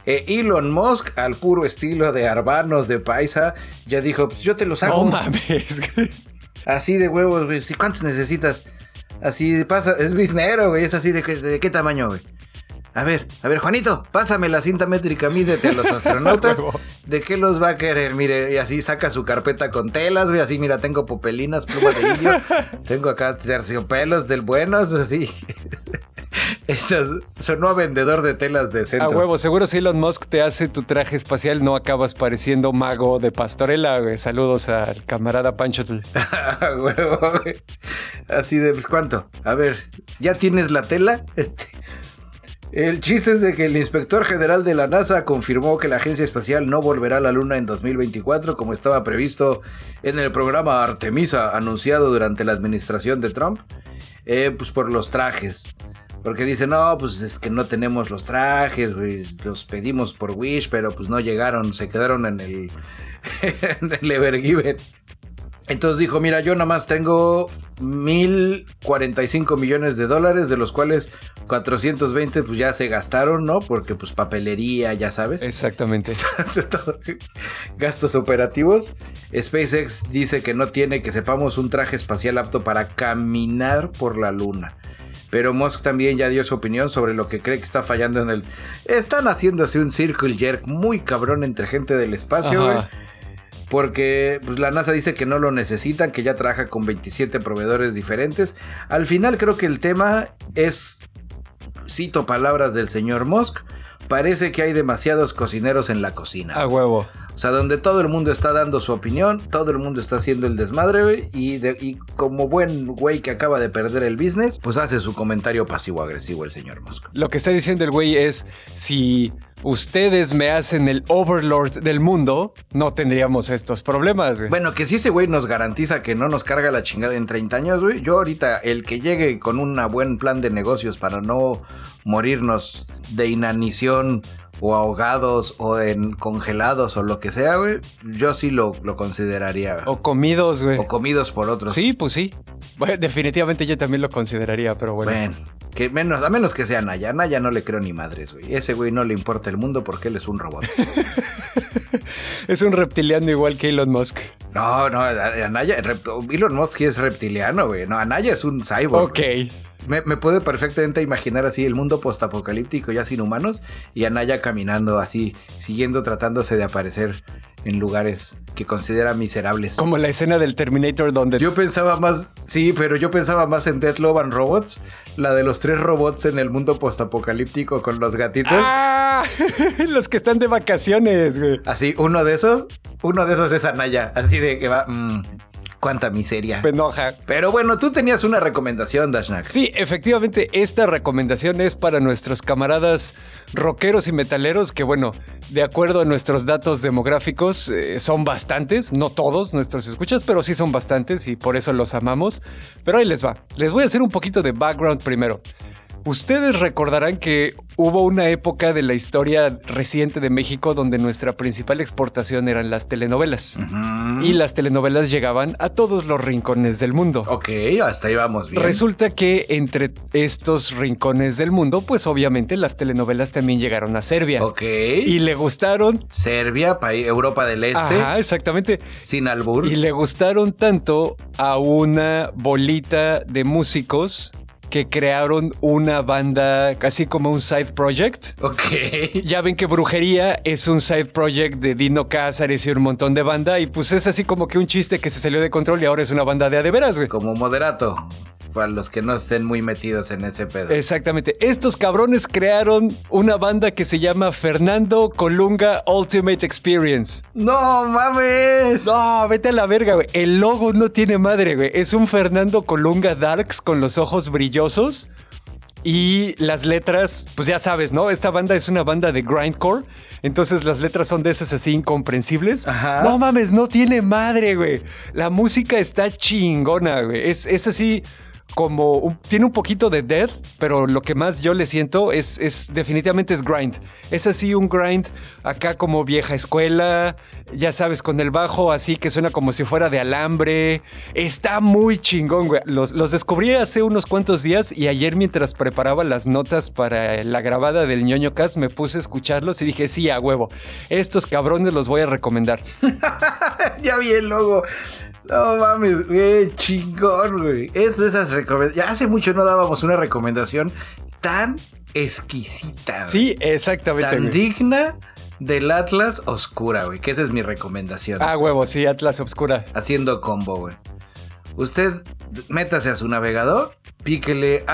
Eh, Elon Musk, al puro estilo de Arbanos de Paisa, ya dijo, pues yo te los hago. No mames. Así de huevos, güey. ¿Sí, ¿Cuántos necesitas? Así pasa, es biznero, güey. Es así de, de qué tamaño, güey. A ver, a ver, Juanito, pásame la cinta métrica, mídete a los astronautas. ¿De qué los va a querer? Mire, y así saca su carpeta con telas, güey. Así, mira, tengo popelinas, pluma de indio. tengo acá terciopelos del bueno, es así. Estas sonó a vendedor de telas de A centro. huevo, seguro si Elon Musk te hace tu traje espacial, no acabas pareciendo mago de pastorela, güey. Saludos al camarada Pancho. A huevo, güey. Así de, pues, ¿cuánto? A ver, ¿ya tienes la tela? Este. El chiste es de que el inspector general de la NASA confirmó que la agencia espacial no volverá a la Luna en 2024 como estaba previsto en el programa Artemisa anunciado durante la administración de Trump, eh, pues por los trajes. Porque dice, no, pues es que no tenemos los trajes, los pedimos por Wish, pero pues no llegaron, se quedaron en el, en el Evergiven. Entonces dijo, mira, yo nada más tengo 1045 millones de dólares, de los cuales 420 pues ya se gastaron, ¿no? Porque pues papelería, ya sabes. Exactamente. Gastos operativos. SpaceX dice que no tiene, que sepamos, un traje espacial apto para caminar por la luna. Pero Musk también ya dio su opinión sobre lo que cree que está fallando en el... Están haciéndose un circle jerk muy cabrón entre gente del espacio, güey. Porque pues, la NASA dice que no lo necesitan, que ya trabaja con 27 proveedores diferentes. Al final creo que el tema es, cito palabras del señor Musk, parece que hay demasiados cocineros en la cocina. A huevo. O sea, donde todo el mundo está dando su opinión, todo el mundo está haciendo el desmadre, güey, y, de- y como buen güey que acaba de perder el business, pues hace su comentario pasivo-agresivo el señor Musk. Lo que está diciendo el güey es, si ustedes me hacen el overlord del mundo, no tendríamos estos problemas, güey. Bueno, que si ese güey nos garantiza que no nos carga la chingada en 30 años, güey, yo ahorita el que llegue con un buen plan de negocios para no morirnos de inanición o ahogados o en congelados o lo que sea, güey, yo sí lo, lo consideraría. güey. O comidos, güey. O comidos por otros. Sí, pues sí. Bueno, definitivamente yo también lo consideraría, pero bueno. Bueno, que menos, a menos que sea Naya. Naya no le creo ni madres, güey. Ese güey no le importa el mundo porque él es un robot. Es un reptiliano igual que Elon Musk. No, no, Anaya, Elon Musk es reptiliano, güey. No, Anaya es un cyborg. Ok. güey. Me, me puedo perfectamente imaginar así el mundo postapocalíptico ya sin humanos y Anaya caminando así, siguiendo tratándose de aparecer en lugares que considera miserables. Como la escena del Terminator donde... Yo pensaba más, sí, pero yo pensaba más en Death Love and Robots, la de los tres robots en el mundo postapocalíptico con los gatitos. ¡Ah! Los que están de vacaciones, güey. Así, uno de esos, uno de esos es Anaya, así de que va, mm, cuánta miseria. Penoja. Pero bueno, tú tenías una recomendación, Dashnak. Sí, efectivamente, esta recomendación es para nuestros camaradas rockeros y metaleros que, bueno, de acuerdo a nuestros datos demográficos, eh, son bastantes, no todos nuestros escuchas, pero sí son bastantes y por eso los amamos. Pero ahí les va. Les voy a hacer un poquito de background primero. Ustedes recordarán que hubo una época de la historia reciente de México donde nuestra principal exportación eran las telenovelas. Y las telenovelas llegaban a todos los rincones del mundo. Ok, hasta ahí vamos bien. Resulta que entre estos rincones del mundo, pues obviamente las telenovelas también llegaron a Serbia. Ok. Y le gustaron. Serbia, país, Europa del Este, Ajá, exactamente. sin albur. Y le gustaron tanto a una bolita de músicos que crearon una banda casi como un side project. Ok. Ya ven que Brujería es un side project de Dino Cázares y un montón de banda y pues es así como que un chiste que se salió de control y ahora es una banda de a de veras, güey. Como moderato. Para los que no estén muy metidos en ese pedo. Exactamente. Estos cabrones crearon una banda que se llama Fernando Colunga Ultimate Experience. ¡No mames! No, vete a la verga, güey. El logo no tiene madre, güey. Es un Fernando Colunga Darks con los ojos brillosos. Y las letras, pues ya sabes, ¿no? Esta banda es una banda de grindcore. Entonces las letras son de esas así incomprensibles. Ajá. No mames, no tiene madre, güey. La música está chingona, güey. Es, es así como tiene un poquito de death, pero lo que más yo le siento es, es definitivamente es grind. Es así un grind acá como vieja escuela, ya sabes, con el bajo así que suena como si fuera de alambre. Está muy chingón, güey. Los, los descubrí hace unos cuantos días y ayer mientras preparaba las notas para la grabada del ñoño cast me puse a escucharlos y dije, sí, a huevo. Estos cabrones los voy a recomendar. ya vi el logo. No mames, güey, chingón, güey. Es de esas recomendaciones. Ya hace mucho no dábamos una recomendación tan exquisita. Sí, exactamente. Tan güey. digna del Atlas Oscura, güey. Que esa es mi recomendación. Ah, huevo, sí, Atlas Obscura. Haciendo combo, güey. Usted métase a su navegador, píquele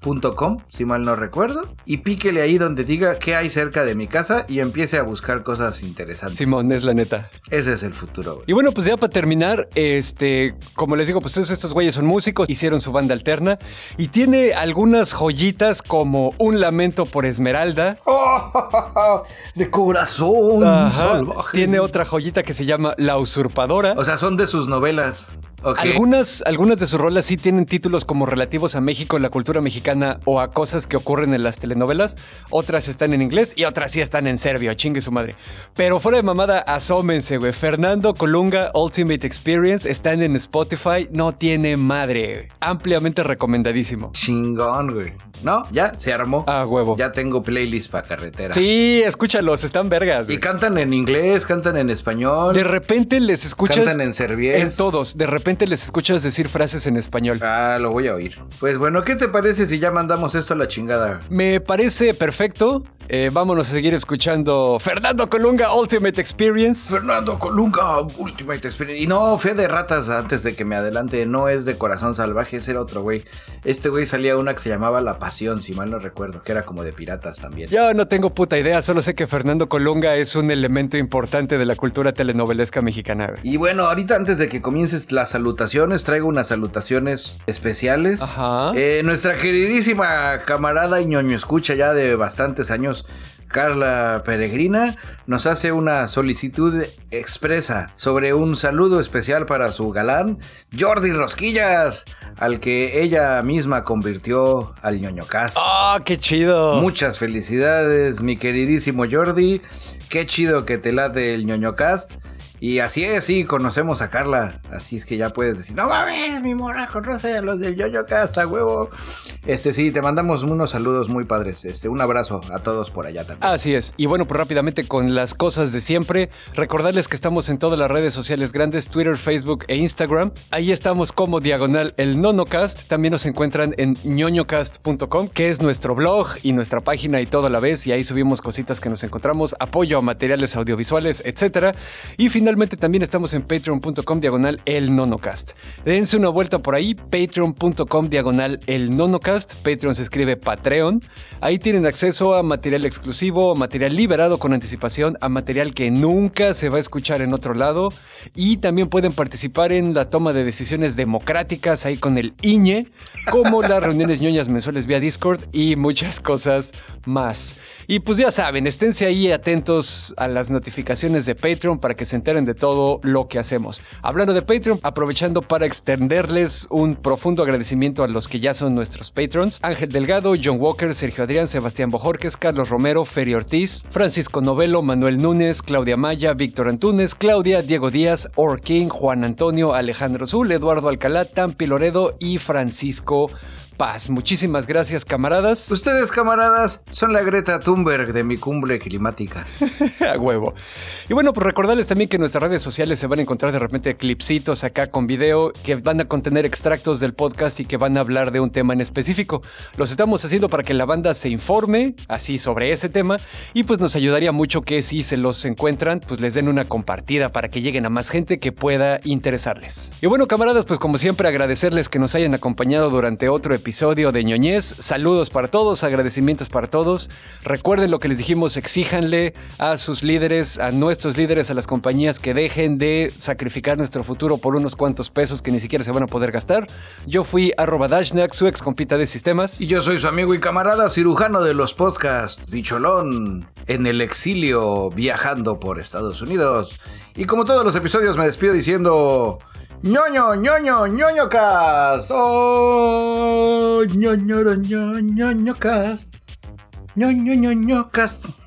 atlasoscura.com, si mal no recuerdo, y píquele ahí donde diga qué hay cerca de mi casa y empiece a buscar cosas interesantes. Simón, es la neta. Ese es el futuro, güey. Y bueno, pues ya para terminar, este, como les digo, pues estos güeyes son músicos, hicieron su banda alterna y tiene algunas joyitas como Un lamento por Esmeralda. de corazón Ajá. salvaje. Tiene otra joyita que se llama La usurpadora. O sea, son de sus novelas. Algunas, algunas de sus rolas sí tienen títulos como relativos a México, la cultura mexicana o a cosas que ocurren en las telenovelas. Otras están en inglés y otras sí están en serbio, chingue su madre. Pero fuera de mamada, asómense, güey. Fernando Colunga Ultimate Experience están en Spotify, no tiene madre. Ampliamente recomendadísimo. Chingón, güey. ¿No? Ya se armó. Ah, huevo. Ya tengo playlist para carretera. Sí, escúchalos, están vergas. Y güey. cantan en inglés, cantan en español. De repente les escuchas. Cantan en serbiés. En todos. De repente les escuchas decir frases en español. Ah, lo voy a oír. Pues bueno, ¿qué te parece si ya mandamos esto a la chingada? Me parece perfecto. Eh, vámonos a seguir escuchando Fernando Colunga Ultimate Experience. Fernando Colunga, Ultimate Experience. Y no, fe de ratas, antes de que me adelante, no es de corazón salvaje, ese era otro güey. Este güey salía una que se llamaba La Pasión, si mal no recuerdo, que era como de piratas también. Yo no tengo puta idea, solo sé que Fernando Colunga es un elemento importante de la cultura telenovelesca mexicana. Y bueno, ahorita antes de que comiences las salutaciones, traigo unas salutaciones especiales. Ajá. Eh, nuestra queridísima camarada y ñoño escucha ya de bastantes años, Carla Peregrina, nos hace una solicitud expresa sobre un saludo especial para su galán, Jordi Rosquillas, al que ella misma convirtió al ñoño cast. ¡Ah, qué chido! Muchas felicidades, mi queridísimo Jordi. Qué chido que te late el ñoño cast. Y así es, sí, conocemos a Carla. Así es que ya puedes decir, no mames, mi morra conoce a los del ñoño cast, a huevo. Este sí, te mandamos unos saludos muy padres. Este, un abrazo a todos por allá también. Así es. Y bueno, pues rápidamente con las cosas de siempre, recordarles que estamos en todas las redes sociales grandes, Twitter, Facebook e Instagram. Ahí estamos como diagonal el nonocast. También nos encuentran en ñoñocast.com, que es nuestro blog y nuestra página y todo a la vez. Y ahí subimos cositas que nos encontramos, apoyo a materiales audiovisuales, etcétera. Y finalmente también estamos en patreon.com diagonal el nonocast. Dense una vuelta por ahí, patreon.com diagonal el nonocast. Patreon se escribe Patreon. Ahí tienen acceso a material exclusivo, a material liberado con anticipación, a material que nunca se va a escuchar en otro lado. Y también pueden participar en la toma de decisiones democráticas ahí con el IñE, como las reuniones ñoñas mensuales vía Discord y muchas cosas más. Y pues ya saben, esténse ahí atentos a las notificaciones de Patreon para que se enteren de todo lo que hacemos. Hablando de Patreon, aprovechando para extenderles un profundo agradecimiento a los que ya son nuestros patrons. Ángel Delgado, John Walker, Sergio Adrián, Sebastián Bojorques, Carlos Romero, Feri Ortiz, Francisco Novelo, Manuel Núñez, Claudia Maya, Víctor Antunes, Claudia, Diego Díaz, Orkin, Juan Antonio, Alejandro Zul, Eduardo Alcalá, Tampi Loredo y Francisco paz. Muchísimas gracias, camaradas. Ustedes, camaradas, son la Greta Thunberg de mi cumbre climática. a huevo. Y bueno, pues recordarles también que en nuestras redes sociales se van a encontrar de repente clipsitos acá con video que van a contener extractos del podcast y que van a hablar de un tema en específico. Los estamos haciendo para que la banda se informe así sobre ese tema y pues nos ayudaría mucho que si se los encuentran, pues les den una compartida para que lleguen a más gente que pueda interesarles. Y bueno, camaradas, pues como siempre agradecerles que nos hayan acompañado durante otro episodio de ñoñez. Saludos para todos, agradecimientos para todos. Recuerden lo que les dijimos, exíjanle a sus líderes, a nuestros líderes, a las compañías que dejen de sacrificar nuestro futuro por unos cuantos pesos que ni siquiera se van a poder gastar. Yo fui arroba Dashnak, su ex compita de sistemas. Y yo soy su amigo y camarada cirujano de los podcasts, Bicholón, en el exilio viajando por Estados Unidos. Y como todos los episodios me despido diciendo... ñoño, ñoño, ñoño cast. Oh, ñoño, ñoño, ñoño cast. ñoño, ñoño cast.